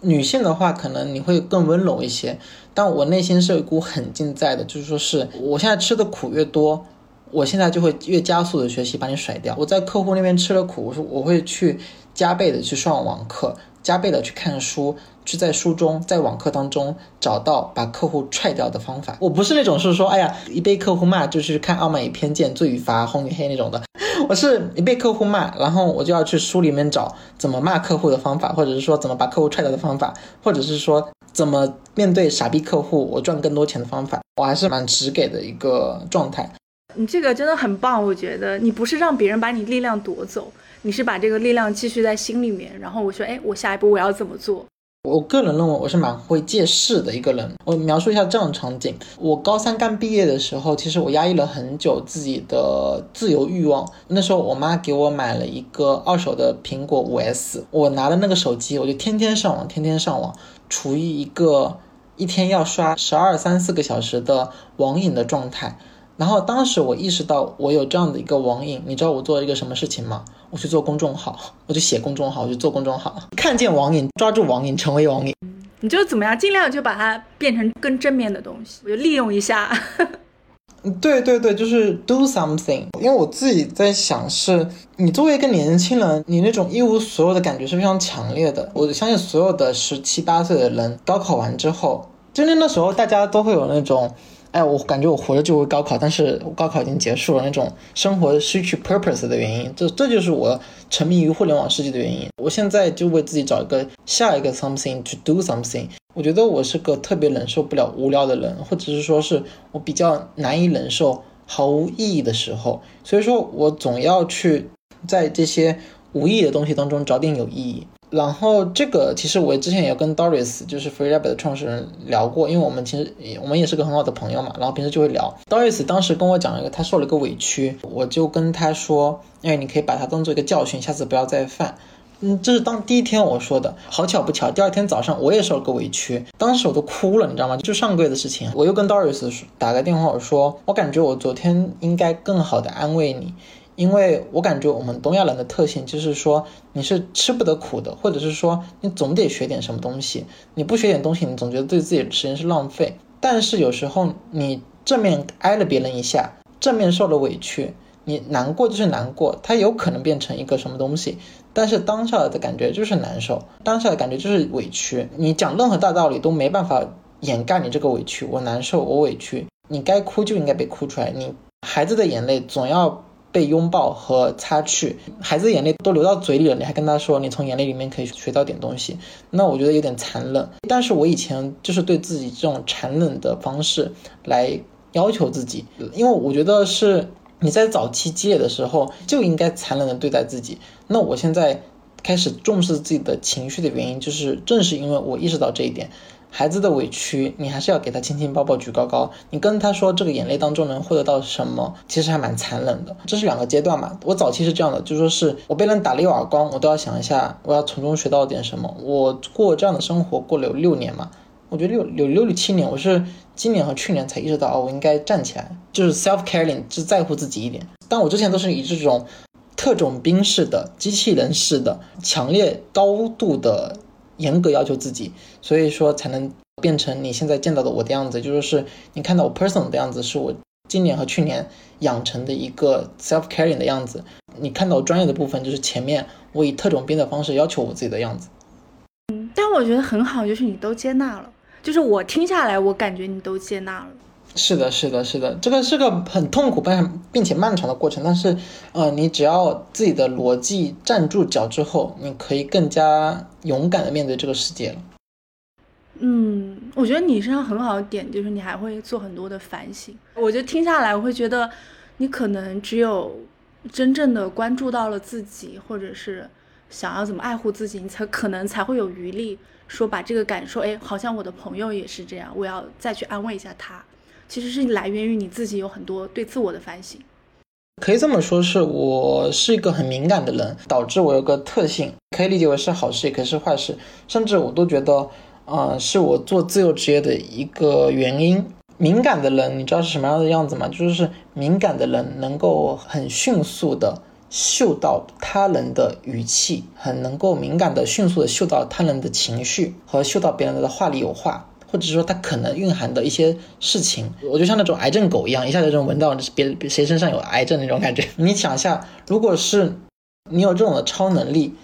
女性的话，可能你会更温柔一些。但我内心是有一股狠劲在的，就是说是我现在吃的苦越多，我现在就会越加速的学习把你甩掉。我在客户那边吃了苦，我说我会去加倍的去上网课，加倍的去看书，去在书中在网课当中找到把客户踹掉的方法。我不是那种是说，哎呀，一被客户骂就是看《傲慢与偏见》《罪与罚》《红与黑》那种的。[laughs] 我是一被客户骂，然后我就要去书里面找怎么骂客户的方法，或者是说怎么把客户踹掉的方法，或者是说怎么面对傻逼客户我赚更多钱的方法。我还是蛮直给的一个状态。你这个真的很棒，我觉得你不是让别人把你力量夺走，你是把这个力量继续在心里面。然后我说，哎，我下一步我要怎么做？我个人认为我是蛮会借势的一个人。我描述一下这样的场景：我高三刚毕业的时候，其实我压抑了很久自己的自由欲望。那时候我妈给我买了一个二手的苹果五 S，我拿了那个手机，我就天天上网，天天上网，处于一个一天要刷十二三四个小时的网瘾的状态。然后当时我意识到我有这样的一个网瘾，你知道我做了一个什么事情吗？我去做公众号，我就写公众号，我就做公众号，看见网瘾，抓住网瘾，成为网瘾。你就怎么样，尽量就把它变成更正面的东西，我就利用一下。[laughs] 对对对，就是 do something。因为我自己在想，是你作为一个年轻人，你那种一无所有的感觉是非常强烈的。我相信所有的十七八岁的人，高考完之后，就那时候大家都会有那种。哎，我感觉我活着就为高考，但是高考已经结束了，那种生活失去 purpose 的原因，这这就是我沉迷于互联网世界的原因。我现在就为自己找一个下一个 something to do something。我觉得我是个特别忍受不了无聊的人，或者是说是我比较难以忍受毫无意义的时候，所以说我总要去在这些无意义的东西当中找点有意义。然后这个其实我之前也跟 Doris，就是 FreeRabbit 的创始人聊过，因为我们其实我们也是个很好的朋友嘛，然后平时就会聊。Doris 当时跟我讲了一个他受了一个委屈，我就跟他说，哎，你可以把它当做一个教训，下次不要再犯。嗯，这是当第一天我说的，好巧不巧，第二天早上我也受了个委屈，当时我都哭了，你知道吗？就上个月的事情，我又跟 Doris 打个电话，我说我感觉我昨天应该更好的安慰你。因为我感觉我们东亚人的特性就是说，你是吃不得苦的，或者是说你总得学点什么东西，你不学点东西，你总觉得对自己的时间是浪费。但是有时候你正面挨了别人一下，正面受了委屈，你难过就是难过，它有可能变成一个什么东西，但是当下的感觉就是难受，当下的感觉就是委屈。你讲任何大道理都没办法掩盖你这个委屈，我难受，我委屈，你该哭就应该被哭出来，你孩子的眼泪总要。被拥抱和擦去，孩子眼泪都流到嘴里了，你还跟他说你从眼泪里面可以学到点东西，那我觉得有点残忍。但是我以前就是对自己这种残忍的方式来要求自己，因为我觉得是你在早期积累的时候就应该残忍的对待自己。那我现在开始重视自己的情绪的原因，就是正是因为我意识到这一点。孩子的委屈，你还是要给他亲亲抱抱举高高。你跟他说这个眼泪当中能获得到什么，其实还蛮残忍的。这是两个阶段嘛。我早期是这样的，就说是我被人打了一耳光，我都要想一下，我要从中学到点什么。我过这样的生活过了有六年嘛，我觉得六六六七年，我是今年和去年才意识到，哦，我应该站起来，就是 self caring，是在乎自己一点。但我之前都是以这种。特种兵式的、机器人式的、强烈高度的严格要求自己，所以说才能变成你现在见到的我的样子。就是你看到我 person 的样子，是我今年和去年养成的一个 self caring 的样子。你看到我专业的部分，就是前面我以特种兵的方式要求我自己的样子。嗯，但我觉得很好，就是你都接纳了。就是我听下来，我感觉你都接纳了。是的，是的，是的，这个是个很痛苦并并且漫长的过程。但是，呃，你只要自己的逻辑站住脚之后，你可以更加勇敢的面对这个世界了。嗯，我觉得你身上很好的点就是你还会做很多的反省。我觉得听下来，我会觉得你可能只有真正的关注到了自己，或者是想要怎么爱护自己，你才可能才会有余力说把这个感受，哎，好像我的朋友也是这样，我要再去安慰一下他。其实是来源于你自己有很多对自我的反省，可以这么说，是我是一个很敏感的人，导致我有个特性，可以理解为是好事，也可以是坏事，甚至我都觉得，啊，是我做自由职业的一个原因。敏感的人，你知道是什么样的样子吗？就是敏感的人能够很迅速的嗅到他人的语气，很能够敏感的迅速的嗅到他人的情绪和嗅到别人的话里有话。或者说它可能蕴含的一些事情，我就像那种癌症狗一样，一下子就闻到别谁身上有癌症那种感觉。你想一下，如果是你有这种的超能力，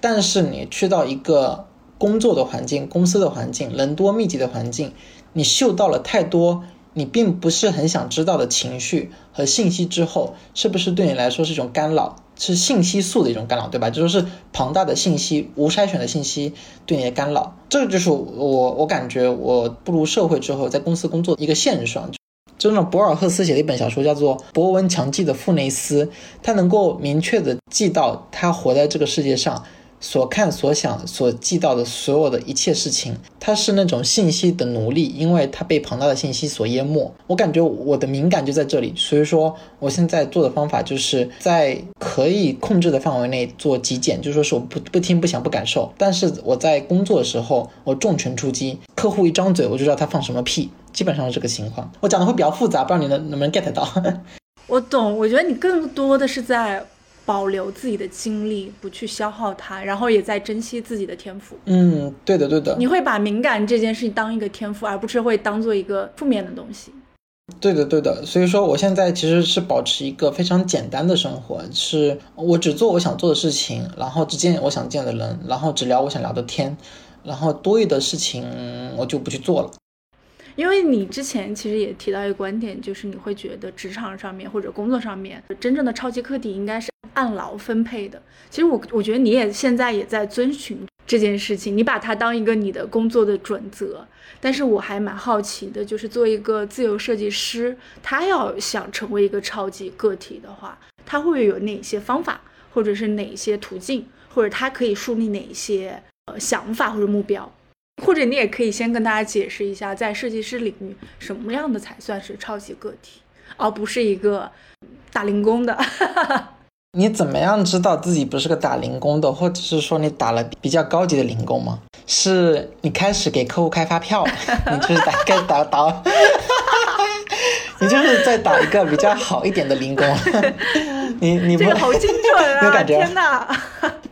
但是你去到一个工作的环境、公司的环境、人多密集的环境，你嗅到了太多。你并不是很想知道的情绪和信息之后，是不是对你来说是一种干扰？是信息素的一种干扰，对吧？就是庞大的信息、无筛选的信息对你的干扰。这个就是我，我感觉我步入社会之后，在公司工作一个现状。就那种，博尔赫斯写的一本小说叫做《博闻强记的傅内斯》，他能够明确的记到他活在这个世界上。所看所想所记到的所有的一切事情，他是那种信息的奴隶，因为他被庞大的信息所淹没。我感觉我的敏感就在这里，所以说我现在做的方法就是在可以控制的范围内做极简，就说是我不不听不想不感受。但是我在工作的时候，我重拳出击，客户一张嘴我就知道他放什么屁，基本上是这个情况。我讲的会比较复杂，不知道你能能不能 get 到？[laughs] 我懂，我觉得你更多的是在。保留自己的精力，不去消耗它，然后也在珍惜自己的天赋。嗯，对的，对的。你会把敏感这件事情当一个天赋，而不是会当做一个负面的东西。对的，对的。所以说，我现在其实是保持一个非常简单的生活，是我只做我想做的事情，然后只见我想见的人，然后只聊我想聊的天，然后多余的事情我就不去做了。因为你之前其实也提到一个观点，就是你会觉得职场上面或者工作上面，真正的超级课题应该是按劳分配的。其实我我觉得你也现在也在遵循这件事情，你把它当一个你的工作的准则。但是我还蛮好奇的，就是做一个自由设计师，他要想成为一个超级个体的话，他会有哪些方法，或者是哪些途径，或者他可以树立哪些呃想法或者目标？或者你也可以先跟大家解释一下，在设计师领域，什么样的才算是超级个体，而不是一个打零工的。[laughs] 你怎么样知道自己不是个打零工的，或者是说你打了比较高级的零工吗？是你开始给客户开发票，[laughs] 你就是打开打打，[laughs] 你就是在打一个比较好一点的零工。你你这个好精准啊！有感觉？天哪！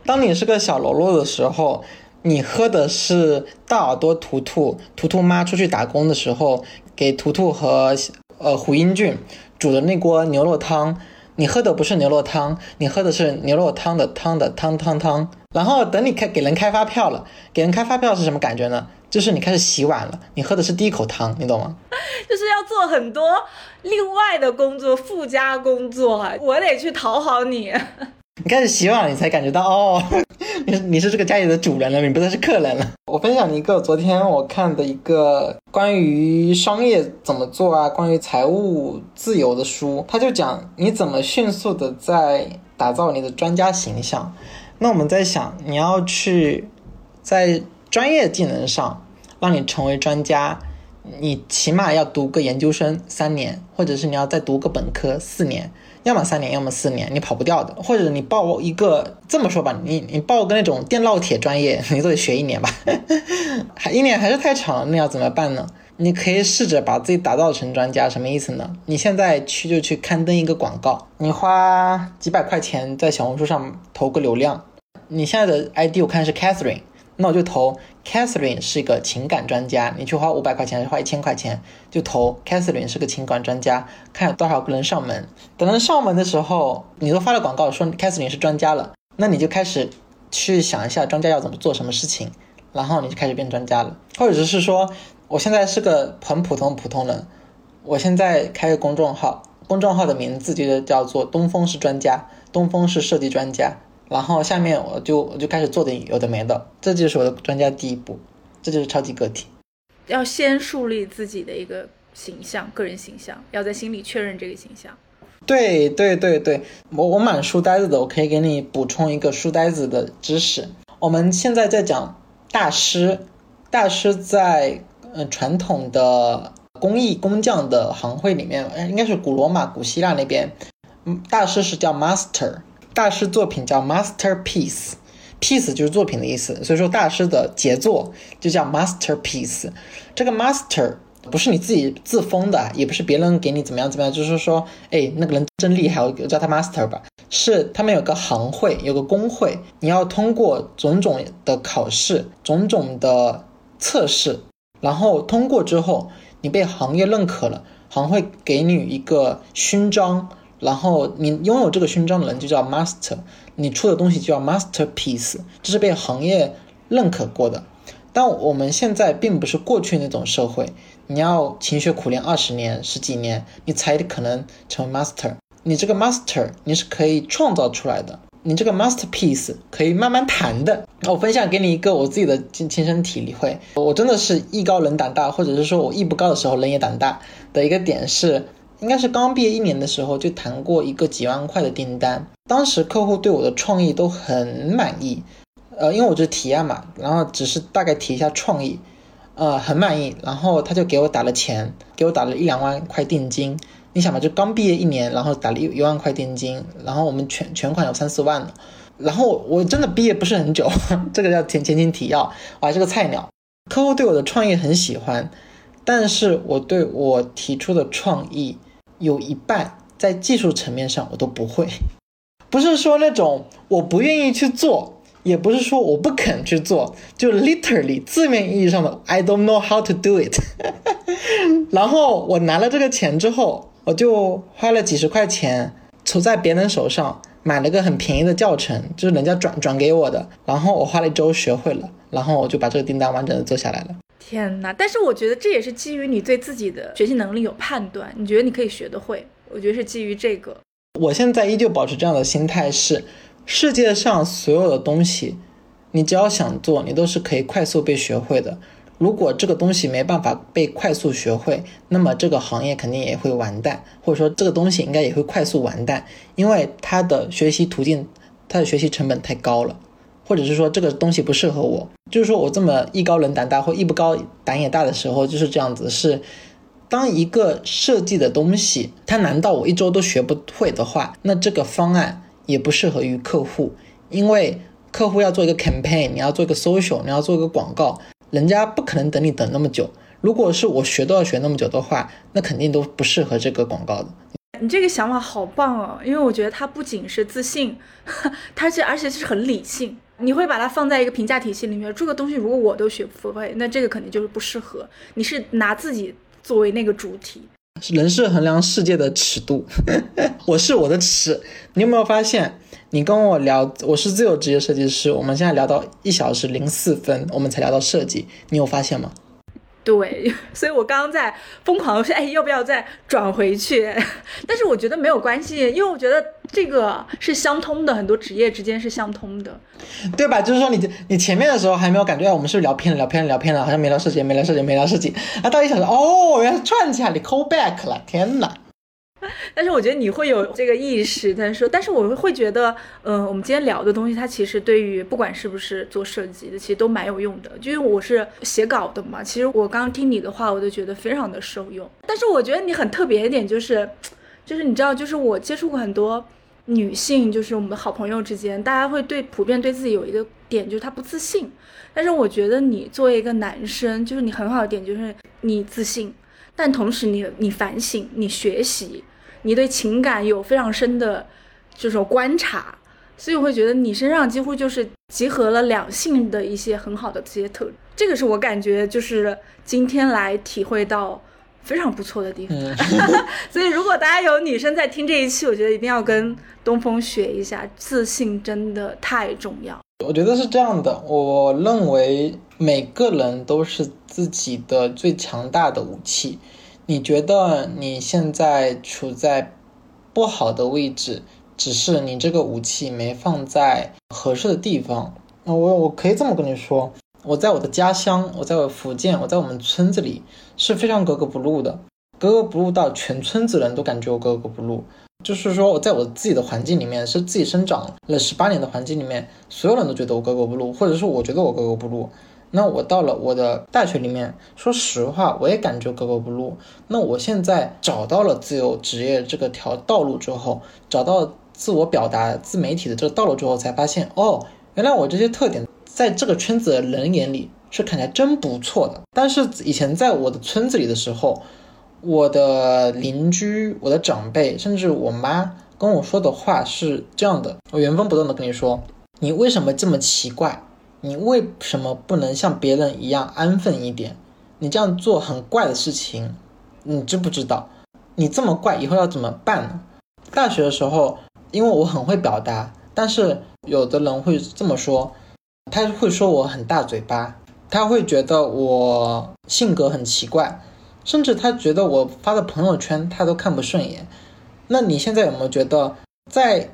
当你是个小喽啰的时候。你喝的是大耳朵图图，图图妈出去打工的时候给图图和呃胡英俊煮的那锅牛肉汤。你喝的不是牛肉汤，你喝的是牛肉汤的汤的汤汤汤。然后等你开给人开发票了，给人开发票是什么感觉呢？就是你开始洗碗了，你喝的是第一口汤，你懂吗？就是要做很多另外的工作，附加工作，我得去讨好你。你开始洗碗，你才感觉到哦，你你是这个家里的主人了，你不再是客人了。我分享一个昨天我看的一个关于商业怎么做啊，关于财务自由的书，他就讲你怎么迅速的在打造你的专家形象。那我们在想，你要去在专业技能上，让你成为专家，你起码要读个研究生三年，或者是你要再读个本科四年，要么三年，要么四年，你跑不掉的。或者你报一个这么说吧，你你报个那种电烙铁专业，你都得学一年吧，[laughs] 还一年还是太长，那要怎么办呢？你可以试着把自己打造成专家，什么意思呢？你现在去就去刊登一个广告，你花几百块钱在小红书上投个流量。你现在的 ID 我看是 Catherine，那我就投 Catherine 是一个情感专家。你去花五百块钱还是花一千块钱，就投 Catherine 是个情感专家，看有多少个人上门。等到上门的时候，你都发了广告说 Catherine 是专家了，那你就开始去想一下专家要怎么做什么事情，然后你就开始变专家了，或者是说。我现在是个很普通普通人，我现在开个公众号，公众号的名字就叫做东风是专家，东风是设计专家。然后下面我就我就开始做点有的没的，这就是我的专家第一步，这就是超级个体。要先树立自己的一个形象，个人形象，要在心里确认这个形象。对对对对，我我蛮书呆子的，我可以给你补充一个书呆子的知识。我们现在在讲大师，大师在。嗯，传统的工艺工匠的行会里面，应该是古罗马、古希腊那边，嗯，大师是叫 master，大师作品叫 masterpiece，piece 就是作品的意思，所以说大师的杰作就叫 masterpiece。这个 master 不是你自己自封的，也不是别人给你怎么样怎么样，就是说，哎，那个人真厉害，我叫他 master 吧。是他们有个行会，有个工会，你要通过种种的考试，种种的测试。然后通过之后，你被行业认可了，行会给你一个勋章，然后你拥有这个勋章的人就叫 master，你出的东西就叫 masterpiece，这是被行业认可过的。但我们现在并不是过去那种社会，你要勤学苦练二十年、十几年，你才可能成为 master。你这个 master 你是可以创造出来的。你这个 masterpiece 可以慢慢谈的。那我分享给你一个我自己的亲亲身体会，我真的是艺高人胆大，或者是说我艺不高的时候人也胆大的一个点是，应该是刚毕业一年的时候就谈过一个几万块的订单，当时客户对我的创意都很满意，呃，因为我是提案嘛，然后只是大概提一下创意，呃，很满意，然后他就给我打了钱，给我打了一两万块定金。你想吧，就刚毕业一年，然后打了一一万块定金，然后我们全全款有三四万了，然后我真的毕业不是很久，[laughs] 这个叫前前情提要，我还是个菜鸟。客户对我的创意很喜欢，但是我对我提出的创意有一半在技术层面上我都不会，不是说那种我不愿意去做，也不是说我不肯去做，就 literally 字面意义上的 I don't know how to do it。[laughs] 然后我拿了这个钱之后。我就花了几十块钱，筹在别人手上买了个很便宜的教程，就是人家转转给我的。然后我花了一周学会了，然后我就把这个订单完整的做下来了。天哪！但是我觉得这也是基于你对自己的学习能力有判断，你觉得你可以学得会？我觉得是基于这个。我现在依旧保持这样的心态，是世界上所有的东西，你只要想做，你都是可以快速被学会的。如果这个东西没办法被快速学会，那么这个行业肯定也会完蛋，或者说这个东西应该也会快速完蛋，因为它的学习途径、它的学习成本太高了，或者是说这个东西不适合我。就是说我这么艺高人胆大或艺不高胆也大的时候，就是这样子。是当一个设计的东西，它难道我一周都学不会的话，那这个方案也不适合于客户，因为客户要做一个 campaign，你要做一个 social，你要做一个广告。人家不可能等你等那么久。如果是我学都要学那么久的话，那肯定都不适合这个广告的。你这个想法好棒哦，因为我觉得它不仅是自信，[laughs] 它是而且是很理性。你会把它放在一个评价体系里面，这个东西如果我都学不会，那这个肯定就是不适合。你是拿自己作为那个主体。人是衡量世界的尺度，[laughs] 我是我的尺。你有没有发现？你跟我聊，我是自由职业设计师。我们现在聊到一小时零四分，我们才聊到设计，你有发现吗？对，[laughs] 所以我刚刚在疯狂说，哎，要不要再转回去？[laughs] 但是我觉得没有关系，因为我觉得这个是相通的，很多职业之间是相通的，对吧？就是说，你你前面的时候还没有感觉，到，我们是不是聊偏了？聊偏了，聊偏了，好像没聊设计，没聊设计，没聊设计。啊，到一小时，哦，原来是串起来，你 call back 了，天哪！[laughs] 但是我觉得你会有这个意识，但是，但是我会觉得，嗯、我们今天聊的东西，它其实对于不管是不是做设计的，其实都蛮有用的。就因为我是写稿的嘛，其实我刚刚听你的话，我就觉得非常的受用。但是我觉得你很特别一点就是，就是你知道，就是我接触过很多女性，就是我们的好朋友之间，大家会对普遍对自己有一个点，就是她不自信。但是我觉得你作为一个男生，就是你很好的点就是你自信，但同时你你反省，你学习，你对情感有非常深的这种观察，所以我会觉得你身上几乎就是集合了两性的一些很好的这些特质，这个是我感觉就是今天来体会到非常不错的地方。嗯，[laughs] 所以如果大家有女生在听这一期，我觉得一定要跟东风学一下，自信真的太重要。我觉得是这样的，我认为每个人都是自己的最强大的武器。你觉得你现在处在不好的位置，只是你这个武器没放在合适的地方。那我我可以这么跟你说，我在我的家乡，我在我福建，我在我们村子里是非常格格不入的，格格不入到全村子人都感觉我格格不入。就是说，我在我自己的环境里面，是自己生长了十八年的环境里面，所有人都觉得我格格不入，或者是我觉得我格格不入。那我到了我的大学里面，说实话，我也感觉格格不入。那我现在找到了自由职业这个条道路之后，找到自我表达、自媒体的这个道路之后，才发现，哦，原来我这些特点在这个圈子的人眼里是看起来真不错的。但是以前在我的村子里的时候，我的邻居、我的长辈，甚至我妈跟我说的话是这样的，我原封不动的跟你说，你为什么这么奇怪？你为什么不能像别人一样安分一点？你这样做很怪的事情，你知不知道？你这么怪，以后要怎么办呢？大学的时候，因为我很会表达，但是有的人会这么说，他会说我很大嘴巴，他会觉得我性格很奇怪，甚至他觉得我发的朋友圈他都看不顺眼。那你现在有没有觉得，在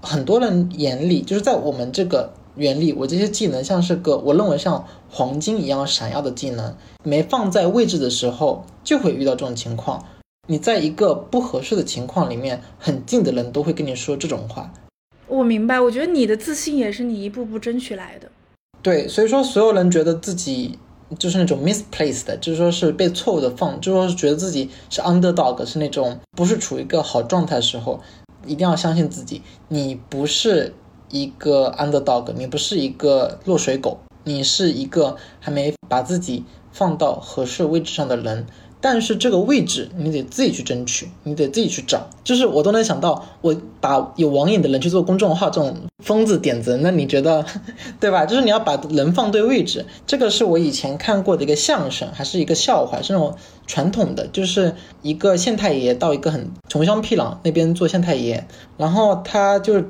很多人眼里，就是在我们这个原理，我这些技能像是个我认为像黄金一样闪耀的技能，没放在位置的时候，就会遇到这种情况。你在一个不合适的情况里面，很近的人都会跟你说这种话。我明白，我觉得你的自信也是你一步步争取来的。对，所以说所有人觉得自己就是那种 misplaced，就是说是被错误的放，就是说是觉得自己是 underdog，是那种不是处于一个好状态的时候，一定要相信自己，你不是一个 underdog，你不是一个落水狗，你是一个还没把自己放到合适位置上的人。但是这个位置你得自己去争取，你得自己去找。就是我都能想到，我把有网瘾的人去做公众号这种疯子点子，那你觉得，[laughs] 对吧？就是你要把人放对位置。这个是我以前看过的一个相声，还是一个笑话，是那种传统的，就是一个县太爷到一个很穷乡僻壤那边做县太爷，然后他就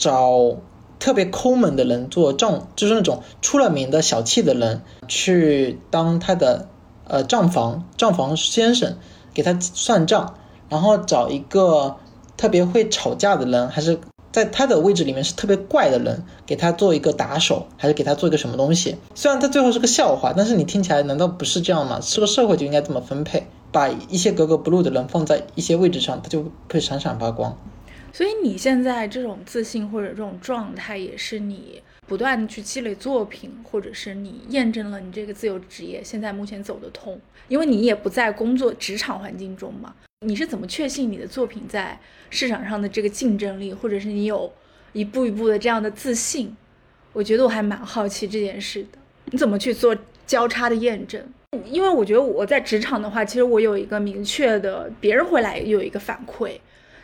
找特别抠门的人做账，就是那种出了名的小气的人去当他的。呃，账房账房先生给他算账，然后找一个特别会吵架的人，还是在他的位置里面是特别怪的人，给他做一个打手，还是给他做一个什么东西？虽然他最后是个笑话，但是你听起来难道不是这样吗？这个社会就应该这么分配，把一些格格不入的人放在一些位置上，他就会闪闪发光。所以你现在这种自信或者这种状态，也是你不断去积累作品，或者是你验证了你这个自由职业现在目前走得通，因为你也不在工作职场环境中嘛。你是怎么确信你的作品在市场上的这个竞争力，或者是你有一步一步的这样的自信？我觉得我还蛮好奇这件事的。你怎么去做交叉的验证？因为我觉得我在职场的话，其实我有一个明确的，别人会来有一个反馈。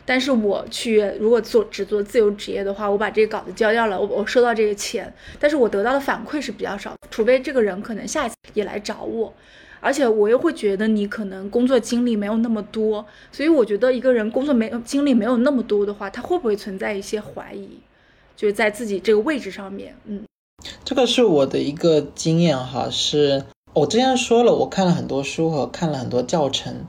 但是我去如果做只做自由职业的话，我把这个稿子交掉了，我我收到这个钱，但是我得到的反馈是比较少，除非这个人可能下一次也来找我，而且我又会觉得你可能工作经历没有那么多，所以我觉得一个人工作没有经历没有那么多的话，他会不会存在一些怀疑，就是在自己这个位置上面，嗯，这个是我的一个经验哈，是我之前说了，我看了很多书和看了很多教程。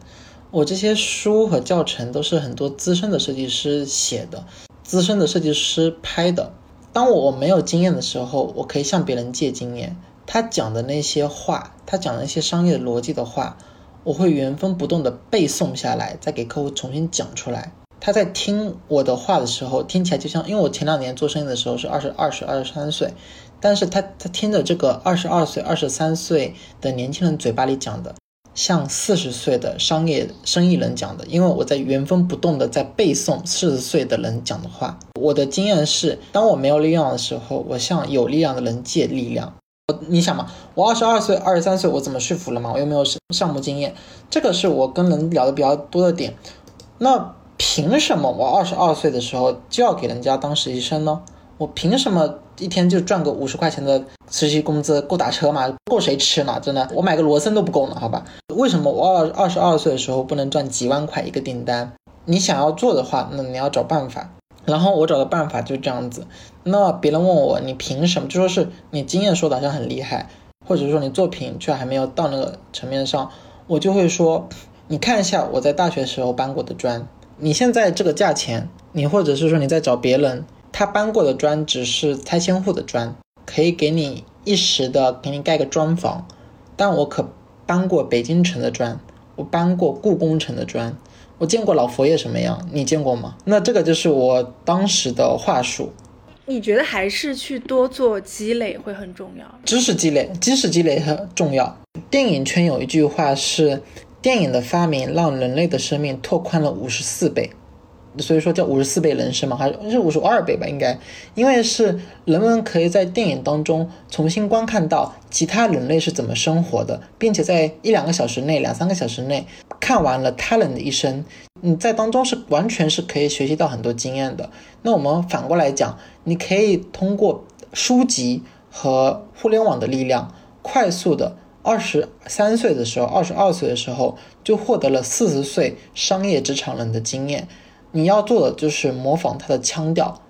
我这些书和教程都是很多资深的设计师写的，资深的设计师拍的。当我没有经验的时候，我可以向别人借经验。他讲的那些话，他讲的那些商业逻辑的话，我会原封不动的背诵下来，再给客户重新讲出来。他在听我的话的时候，听起来就像，因为我前两年做生意的时候是二十二岁、二十三岁，但是他他听着这个二十二岁、二十三岁的年轻人嘴巴里讲的，像四十岁的商业生意人讲的，因为我在原封不动的在背诵四十岁的人讲的话。我的经验是，当我没有力量的时候，我向有力量的人借力量。你想嘛，我二十二岁、二十三岁，我怎么说服了嘛？我又没有项目经验，这个是我跟人聊的比较多的点。那凭什么我二十二岁的时候就要给人家当实习生呢？我凭什么一天就赚个五十块钱的实习工资够打车吗？够谁吃呢？真的，我买个罗森都不够呢，好吧？为什么我二二十二岁的时候不能赚几万块一个订单？你想要做的话，那你要找办法。然后我找的办法就这样子。那别人问我，你凭什么？就说是你经验说的好像很厉害，或者说你作品却还没有到那个层面上，我就会说，你看一下我在大学时候搬过的砖。你现在这个价钱，你或者是说你在找别人，他搬过的砖只是拆迁户的砖，可以给你一时的给你盖个砖房，但我可搬过北京城的砖，我搬过故宫城的砖，我见过老佛爷什么样，你见过吗？那这个就是我当时的话术。你觉得还是去多做积累会很重要？知识积累，知识积累很重要。电影圈有一句话是。电影的发明让人类的生命拓宽了五十四倍，所以说叫五十四倍人生嘛，还是五十二倍吧？应该，因为是人们可以在电影当中重新观看到其他人类是怎么生活的，并且在一两个小时内、两三个小时内看完了他人的一生，你在当中是完全是可以学习到很多经验的。那我们反过来讲，你可以通过书籍和互联网的力量，快速的。二十三岁的时候，二十二岁的时候就获得了四十岁商业职场人的经验。你要做的就是模仿他的腔调，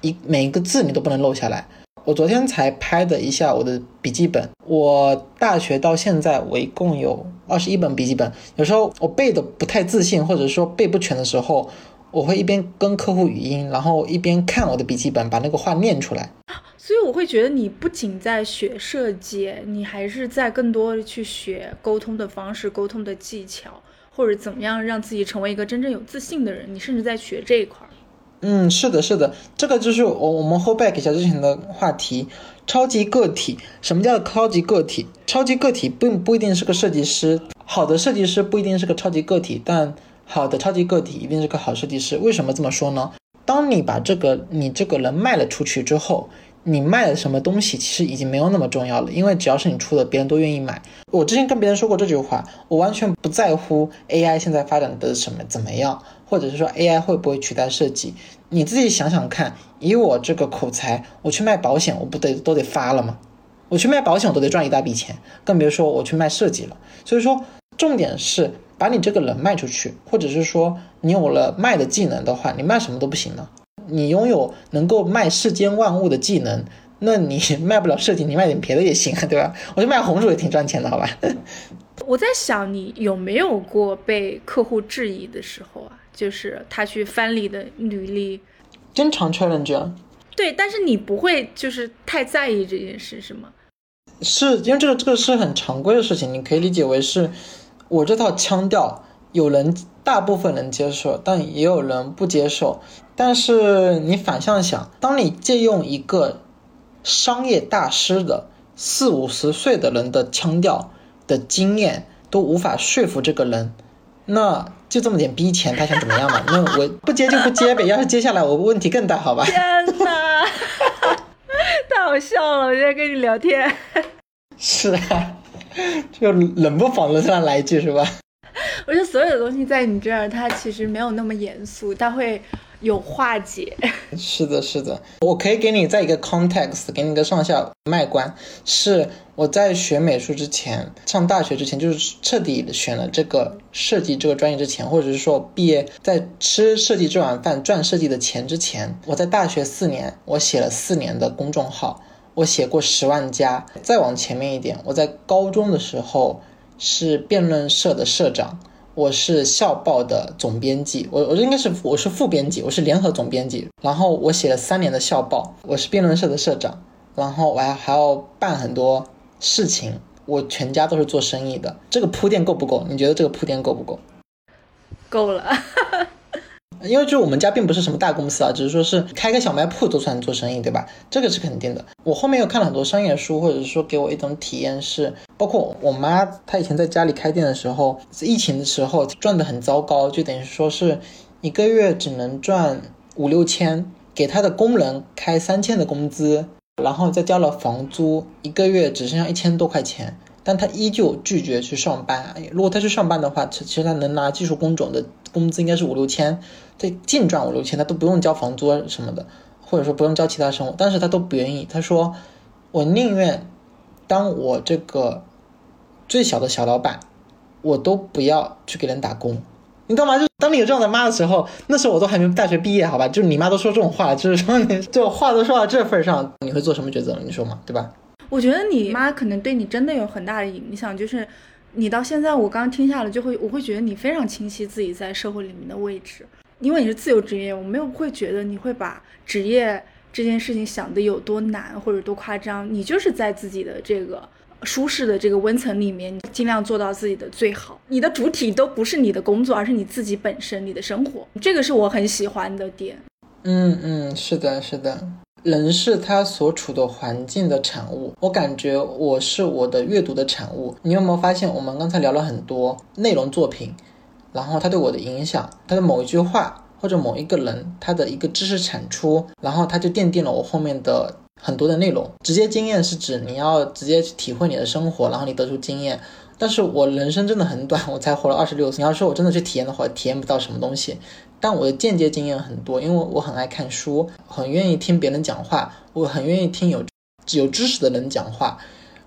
一每一个字你都不能漏下来。我昨天才拍的一下我的笔记本，我大学到现在我一共有二十一本笔记本。有时候我背的不太自信，或者说背不全的时候，我会一边跟客户语音，然后一边看我的笔记本，把那个话念出来。所以我会觉得你不仅在学设计，你还是在更多的去学沟通的方式、沟通的技巧，或者怎么样让自己成为一个真正有自信的人。你甚至在学这一块儿。嗯，是的，是的，这个就是我我们 hold back 一下之前的话题，超级个体。什么叫超级个体？超级个体并不一定是个设计师，好的设计师不一定是个超级个体，但好的超级个体一定是个好设计师。为什么这么说呢？当你把这个你这个人卖了出去之后。你卖的什么东西其实已经没有那么重要了，因为只要是你出的，别人都愿意买。我之前跟别人说过这句话，我完全不在乎 AI 现在发展的什么怎么样，或者是说 AI 会不会取代设计。你自己想想看，以我这个口才，我去卖保险，我不得都得发了吗？我去卖保险，我都得赚一大笔钱，更别说我去卖设计了。所以说，重点是把你这个人卖出去，或者是说你有了卖的技能的话，你卖什么都不行了。你拥有能够卖世间万物的技能，那你 [laughs] 卖不了设计，你卖点别的也行啊，[laughs] 对吧？我就卖红薯也挺赚钱的，好吧？[laughs] 我在想，你有没有过被客户质疑的时候啊？就是他去翻你的履历，经常 challenge。对，但是你不会就是太在意这件事，是吗？是因为这个这个是很常规的事情，你可以理解为是我这套腔调，有人大部分能接受，但也有人不接受。但是你反向想，当你借用一个商业大师的四五十岁的人的腔调的经验都无法说服这个人，那就这么点逼钱，他想怎么样嘛？[laughs] 那我不接就不接呗。要是接下来，我问题更大，好吧？天哪，[laughs] 太好笑了！我在跟你聊天。是啊，就冷不防的这样来一句是吧？[laughs] 我觉得所有的东西在你这儿，它其实没有那么严肃，它会。有化解，[laughs] 是的，是的，我可以给你在一个 context，给你一个上下脉观。是我在学美术之前，上大学之前，就是彻底选了这个设计这个专业之前，或者是说毕业在吃设计这碗饭赚设计的钱之前，我在大学四年，我写了四年的公众号，我写过十万加。再往前面一点，我在高中的时候是辩论社的社长。我是校报的总编辑，我我应该是我是副编辑，我是联合总编辑。然后我写了三年的校报，我是辩论社的社长。然后我还还要办很多事情，我全家都是做生意的，这个铺垫够不够？你觉得这个铺垫够不够？够了。因为就我们家并不是什么大公司啊，只是说是开个小卖铺都算做生意，对吧？这个是肯定的。我后面又看了很多商业书，或者是说给我一种体验是，包括我妈她以前在家里开店的时候，疫情的时候赚的很糟糕，就等于说是一个月只能赚五六千，给她的工人开三千的工资，然后再交了房租，一个月只剩下一千多块钱。但他依旧拒绝去上班。如果他去上班的话，其实他能拿技术工种的工资应该是五六千，这净赚五六千，他都不用交房租什么的，或者说不用交其他生活，但是他都不愿意。他说：“我宁愿当我这个最小的小老板，我都不要去给人打工。”你懂吗？就当你有这样的妈的时候，那时候我都还没大学毕业，好吧？就你妈都说这种话，就是说你就话都说到这份上，你会做什么抉择？你说嘛，对吧？我觉得你妈可能对你真的有很大的影响，就是你到现在，我刚刚听下来就会，我会觉得你非常清晰自己在社会里面的位置，因为你是自由职业，我没有会觉得你会把职业这件事情想的有多难或者多夸张，你就是在自己的这个舒适的这个温层里面，尽量做到自己的最好，你的主体都不是你的工作，而是你自己本身，你的生活，这个是我很喜欢的点。嗯嗯，是的，是的。人是他所处的环境的产物，我感觉我是我的阅读的产物。你有没有发现，我们刚才聊了很多内容作品，然后他对我的影响，他的某一句话或者某一个人他的一个知识产出，然后他就奠定了我后面的很多的内容。直接经验是指你要直接去体会你的生活，然后你得出经验。但是我人生真的很短，[laughs] 我才活了二十六岁。你要说我真的去体验的话，体验不到什么东西。但我的间接经验很多，因为我很爱看书，很愿意听别人讲话，我很愿意听有有知识的人讲话。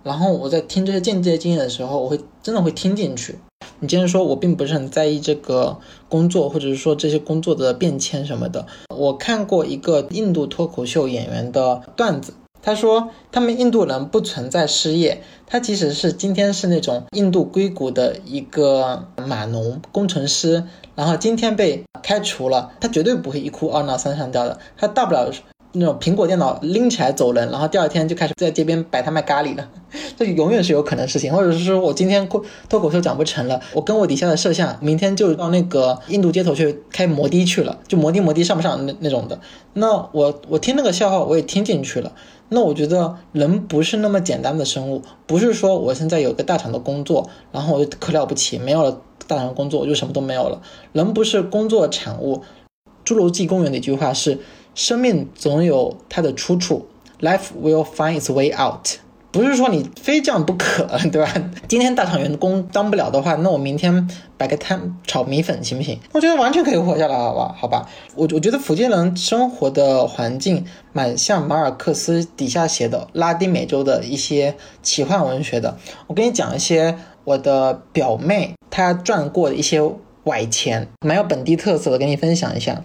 然后我在听这些间接经验的时候，我会真的会听进去。你既然说我并不是很在意这个工作，或者是说这些工作的变迁什么的。我看过一个印度脱口秀演员的段子。他说，他们印度人不存在失业。他即使是今天是那种印度硅谷的一个码农工程师，然后今天被开除了，他绝对不会一哭二闹三上吊的。他大不了那种苹果电脑拎起来走人，然后第二天就开始在街边摆摊卖咖喱了。[laughs] 这永远是有可能事情，或者是说我今天脱脱口秀讲不成了，我跟我底下的摄像明天就到那个印度街头去开摩的去了，就摩的摩的上不上那那种的。那我我听那个笑话我也听进去了。那我觉得人不是那么简单的生物，不是说我现在有个大厂的工作，然后我就可了不起，没有了大厂的工作我就什么都没有了。人不是工作产物。侏罗纪公园的一句话是：生命总有它的出处，Life will find its way out。不是说你非这样不可，对吧？[laughs] 今天大厂员工当不了的话，那我明天摆个摊炒米粉行不行？我觉得完全可以活下来，好吧？好吧，我我觉得福建人生活的环境蛮像马尔克斯底下写的拉丁美洲的一些奇幻文学的。我跟你讲一些我的表妹她赚过的一些崴钱，蛮有本地特色的，跟你分享一下。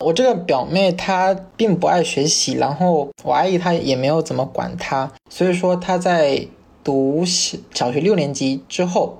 我这个表妹她并不爱学习，然后我阿姨她也没有怎么管她，所以说她在读小小学六年级之后，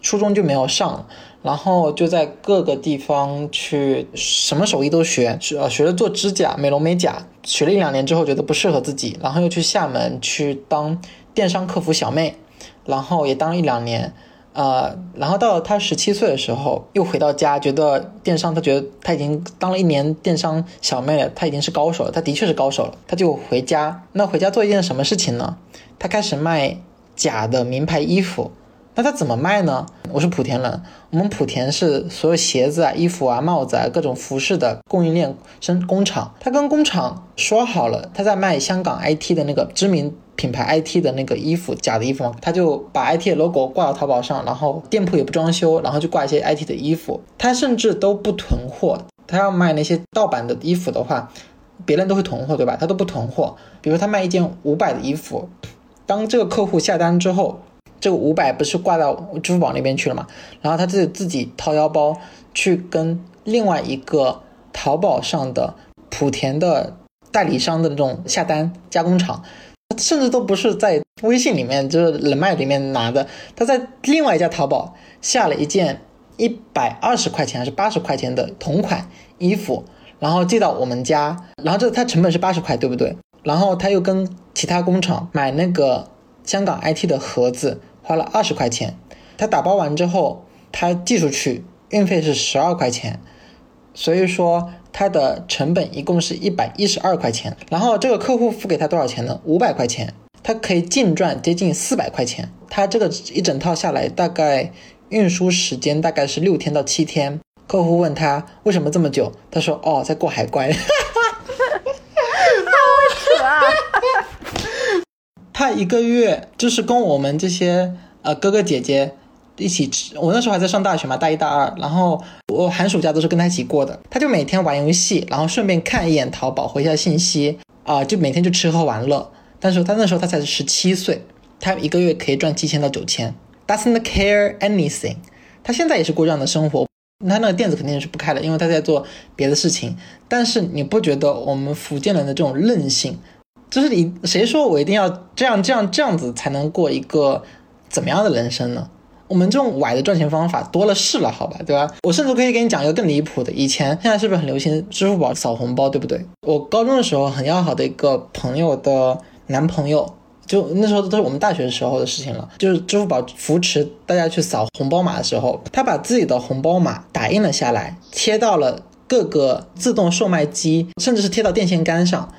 初中就没有上，然后就在各个地方去什么手艺都学，学学了做指甲、美容美甲，学了一两年之后觉得不适合自己，然后又去厦门去当电商客服小妹，然后也当一两年。呃，然后到他十七岁的时候，又回到家，觉得电商，他觉得他已经当了一年电商小妹了，他已经是高手了，他的确是高手了，他就回家。那回家做一件什么事情呢？他开始卖假的名牌衣服。那他怎么卖呢？我是莆田人，我们莆田是所有鞋子啊、衣服啊、帽子啊各种服饰的供应链生工厂。他跟工厂说好了，他在卖香港 IT 的那个知名。品牌 IT 的那个衣服，假的衣服嘛，他就把 IT 的 logo 挂到淘宝上，然后店铺也不装修，然后就挂一些 IT 的衣服。他甚至都不囤货，他要卖那些盗版的衣服的话，别人都会囤货，对吧？他都不囤货。比如他卖一件五百的衣服，当这个客户下单之后，这个五百不是挂到支付宝那边去了嘛？然后他自自己掏腰包去跟另外一个淘宝上的莆田的代理商的那种下单加工厂。甚至都不是在微信里面，就是人脉里面拿的。他在另外一家淘宝下了一件一百二十块钱还是八十块钱的同款衣服，然后寄到我们家，然后这他成本是八十块，对不对？然后他又跟其他工厂买那个香港 IT 的盒子，花了二十块钱，他打包完之后，他寄出去运费是十二块钱，所以说他的成本一共是一百一十二块钱。然后这个客户付给他多少钱呢？五百块钱，他可以净赚接近四百块钱。他这个一整套下来，大概运输时间大概是六天到七天。客户问他为什么这么久，他说：“哦，在过海关。[laughs] ”扯啊！他一个月就是跟我们这些呃哥哥姐姐一起吃。我那时候还在上大学嘛，大一大二，然后我寒暑假都是跟他一起过的。他就每天玩游戏，然后顺便看一眼淘宝，回一下信息啊，就每天就吃喝玩乐。但是他那时候他才十七岁，他一个月可以赚七千到九千，doesn't care anything。他现在也是过这样的生活，他那个店子肯定是不开了，因为他在做别的事情。但是你不觉得我们福建人的这种韧性？就是你谁说我一定要这样这样这样子才能过一个怎么样的人生呢？我们这种歪的赚钱方法多了是了，好吧，对吧？我甚至可以给你讲一个更离谱的。以前现在是不是很流行支付宝扫红包，对不对？我高中的时候很要好的一个朋友的男朋友，就那时候都是我们大学时候的事情了。就是支付宝扶持大家去扫红包码的时候，他把自己的红包码打印了下来，贴到了各个自动售卖机，甚至是贴到电线杆上。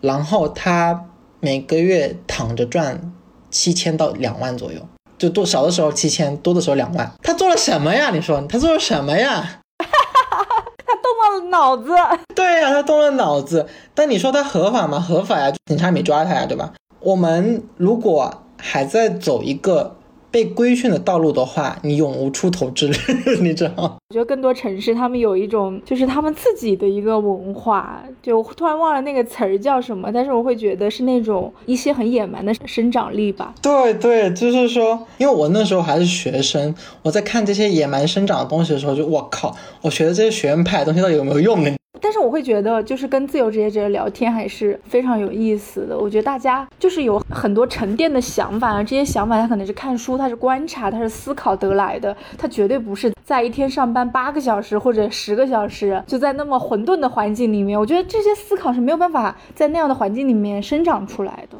然后他每个月躺着赚七千到两万左右，就多少的时候七千，多的时候两万。他做了什么呀？你说他做了什么呀？[laughs] 他动了脑子。对呀，他动了脑子。但你说他合法吗？合法呀，警察没抓他呀，对吧？我们如果还在走一个。被规训的道路的话，你永无出头之日，[laughs] 你知道吗？我觉得更多城市他们有一种，就是他们自己的一个文化，就突然忘了那个词儿叫什么，但是我会觉得是那种一些很野蛮的生长力吧。对对，就是说，因为我那时候还是学生，我在看这些野蛮生长的东西的时候，就我靠，我学的这些学院派的东西到底有没有用呢？但是我会觉得，就是跟自由职业者聊天还是非常有意思的。我觉得大家就是有很多沉淀的想法啊，这些想法他可能是看书，他是观察，他是思考得来的，他绝对不是在一天上班八个小时或者十个小时，就在那么混沌的环境里面。我觉得这些思考是没有办法在那样的环境里面生长出来的。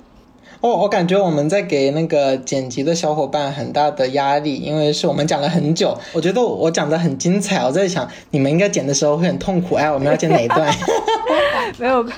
哦，我感觉我们在给那个剪辑的小伙伴很大的压力，因为是我们讲了很久。我觉得我讲的很精彩，我在想你们应该剪的时候会很痛苦。哎，我们要剪哪一段？[laughs] 没有关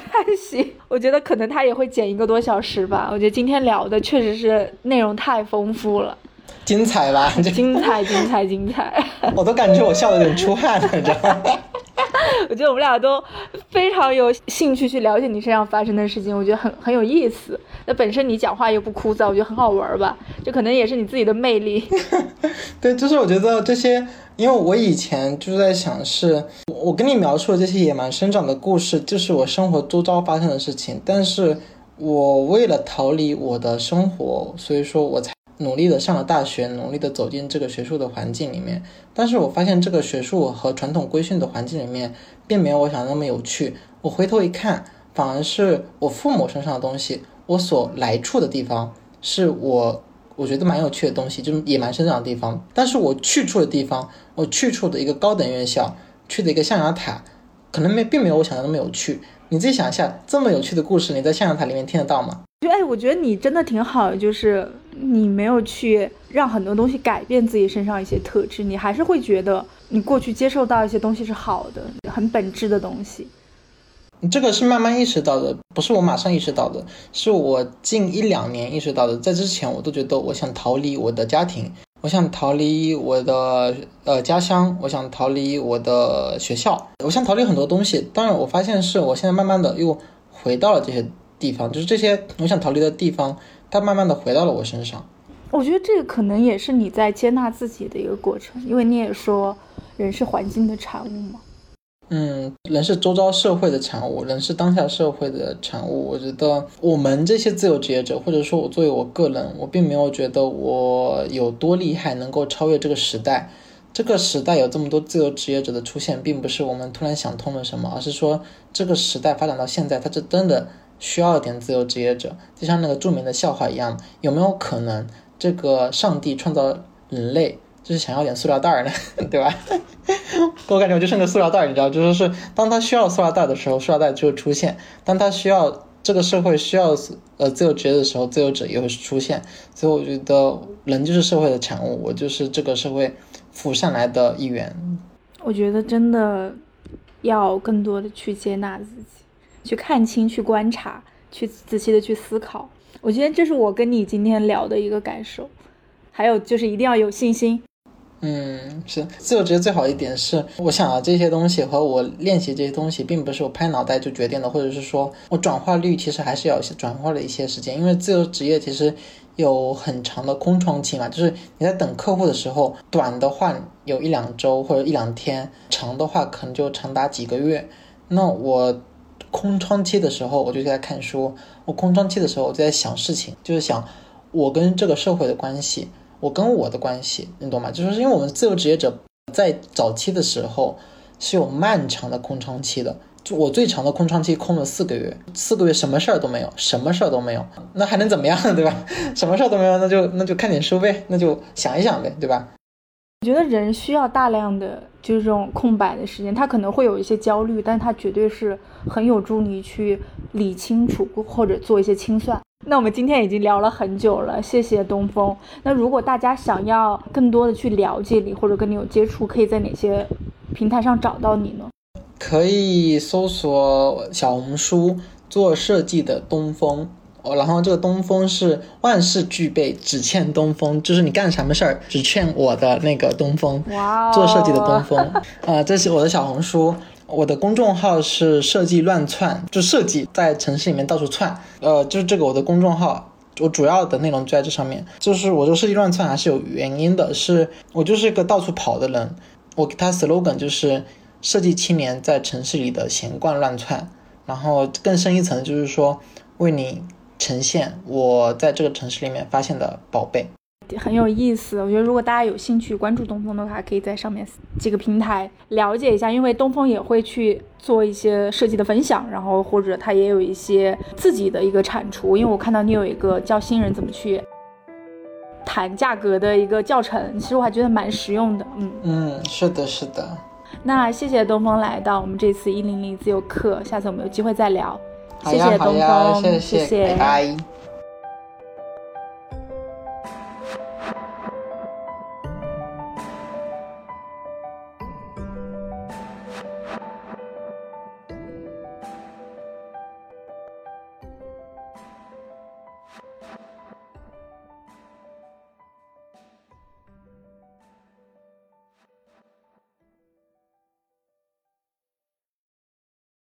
系，我觉得可能他也会剪一个多小时吧。我觉得今天聊的确实是内容太丰富了，精彩吧？精彩，精彩，精彩！[laughs] 我都感觉我笑的有点出汗了，你知道吗？[laughs] 我觉得我们俩都非常有兴趣去了解你身上发生的事情，我觉得很很有意思。那本身你讲话又不枯燥，我觉得很好玩吧？这可能也是你自己的魅力。[laughs] 对，就是我觉得这些，因为我以前就是在想，是我跟你描述的这些野蛮生长的故事，就是我生活周遭发生的事情。但是我为了逃离我的生活，所以说我才。努力的上了大学，努力的走进这个学术的环境里面，但是我发现这个学术和传统规训的环境里面，并没有我想的那么有趣。我回头一看，反而是我父母身上的东西，我所来处的地方，是我我觉得蛮有趣的东西，就野蛮生长的地方。但是我去处的地方，我去处的一个高等院校，去的一个象牙塔，可能没并没有我想的那么有趣。你自己想一下，这么有趣的故事，你在象牙塔里面听得到吗？就哎，我觉得你真的挺好，就是你没有去让很多东西改变自己身上一些特质，你还是会觉得你过去接受到一些东西是好的，很本质的东西。这个是慢慢意识到的，不是我马上意识到的，是我近一两年意识到的。在之前，我都觉得我想逃离我的家庭，我想逃离我的呃家乡，我想逃离我的学校，我想逃离很多东西。当然，我发现是我现在慢慢的又回到了这些。地方就是这些，我想逃离的地方，它慢慢的回到了我身上。我觉得这个可能也是你在接纳自己的一个过程，因为你也说，人是环境的产物嘛。嗯，人是周遭社会的产物，人是当下社会的产物。我觉得我们这些自由职业者，或者说我作为我个人，我并没有觉得我有多厉害，能够超越这个时代。这个时代有这么多自由职业者的出现，并不是我们突然想通了什么，而是说这个时代发展到现在，它是真的。需要点自由职业者，就像那个著名的笑话一样，有没有可能这个上帝创造人类就是想要点塑料袋呢？[laughs] 对吧？[laughs] 我感觉我就剩个塑料袋，你知道，就是是当他需要塑料袋的时候，塑料袋就会出现；当他需要这个社会需要呃自由职业的时候，自由者也会出现。所以我觉得人就是社会的产物，我就是这个社会浮上来的一员。我觉得真的要更多的去接纳自己，去看清，去观察，去仔细的去思考。我觉得这是我跟你今天聊的一个感受。还有就是一定要有信心。嗯，是自由职业最好一点是，我想啊，这些东西和我练习这些东西，并不是我拍脑袋就决定的，或者是说我转化率其实还是要转化了一些时间，因为自由职业其实有很长的空窗期嘛，就是你在等客户的时候，短的话有一两周或者一两天，长的话可能就长达几个月。那我空窗期的时候，我就在看书；我空窗期的时候，我就在想事情，就是想我跟这个社会的关系。我跟我的关系，你懂吗？就是因为我们自由职业者在早期的时候是有漫长的空窗期的，就我最长的空窗期空了四个月，四个月什么事儿都没有，什么事儿都没有，那还能怎么样，对吧？[laughs] 什么事儿都没有，那就那就看点书呗，那就想一想呗，对吧？我觉得人需要大量的就是这种空白的时间，他可能会有一些焦虑，但他绝对是很有助你去理清楚或者做一些清算。那我们今天已经聊了很久了，谢谢东风。那如果大家想要更多的去了解你，或者跟你有接触，可以在哪些平台上找到你呢？可以搜索小红书做设计的东风哦，然后这个东风是万事俱备，只欠东风，就是你干什么事儿只欠我的那个东风。哇，做设计的东风啊，[laughs] 这是我的小红书。我的公众号是设计乱窜，就设计在城市里面到处窜。呃，就是这个我的公众号，我主要的内容就在这上面。就是我这个设计乱窜还是有原因的，是我就是一个到处跑的人。我给他 slogan 就是设计青年在城市里的闲逛乱窜。然后更深一层就是说，为你呈现我在这个城市里面发现的宝贝。很有意思，我觉得如果大家有兴趣关注东风的话，可以在上面几个平台了解一下，因为东风也会去做一些设计的分享，然后或者他也有一些自己的一个产出。因为我看到你有一个教新人怎么去谈价格的一个教程，其实我还觉得蛮实用的。嗯嗯，是的，是的。那谢谢东风来到我们这次一零零自由课，下次我们有机会再聊。谢谢东风，谢谢，拜拜。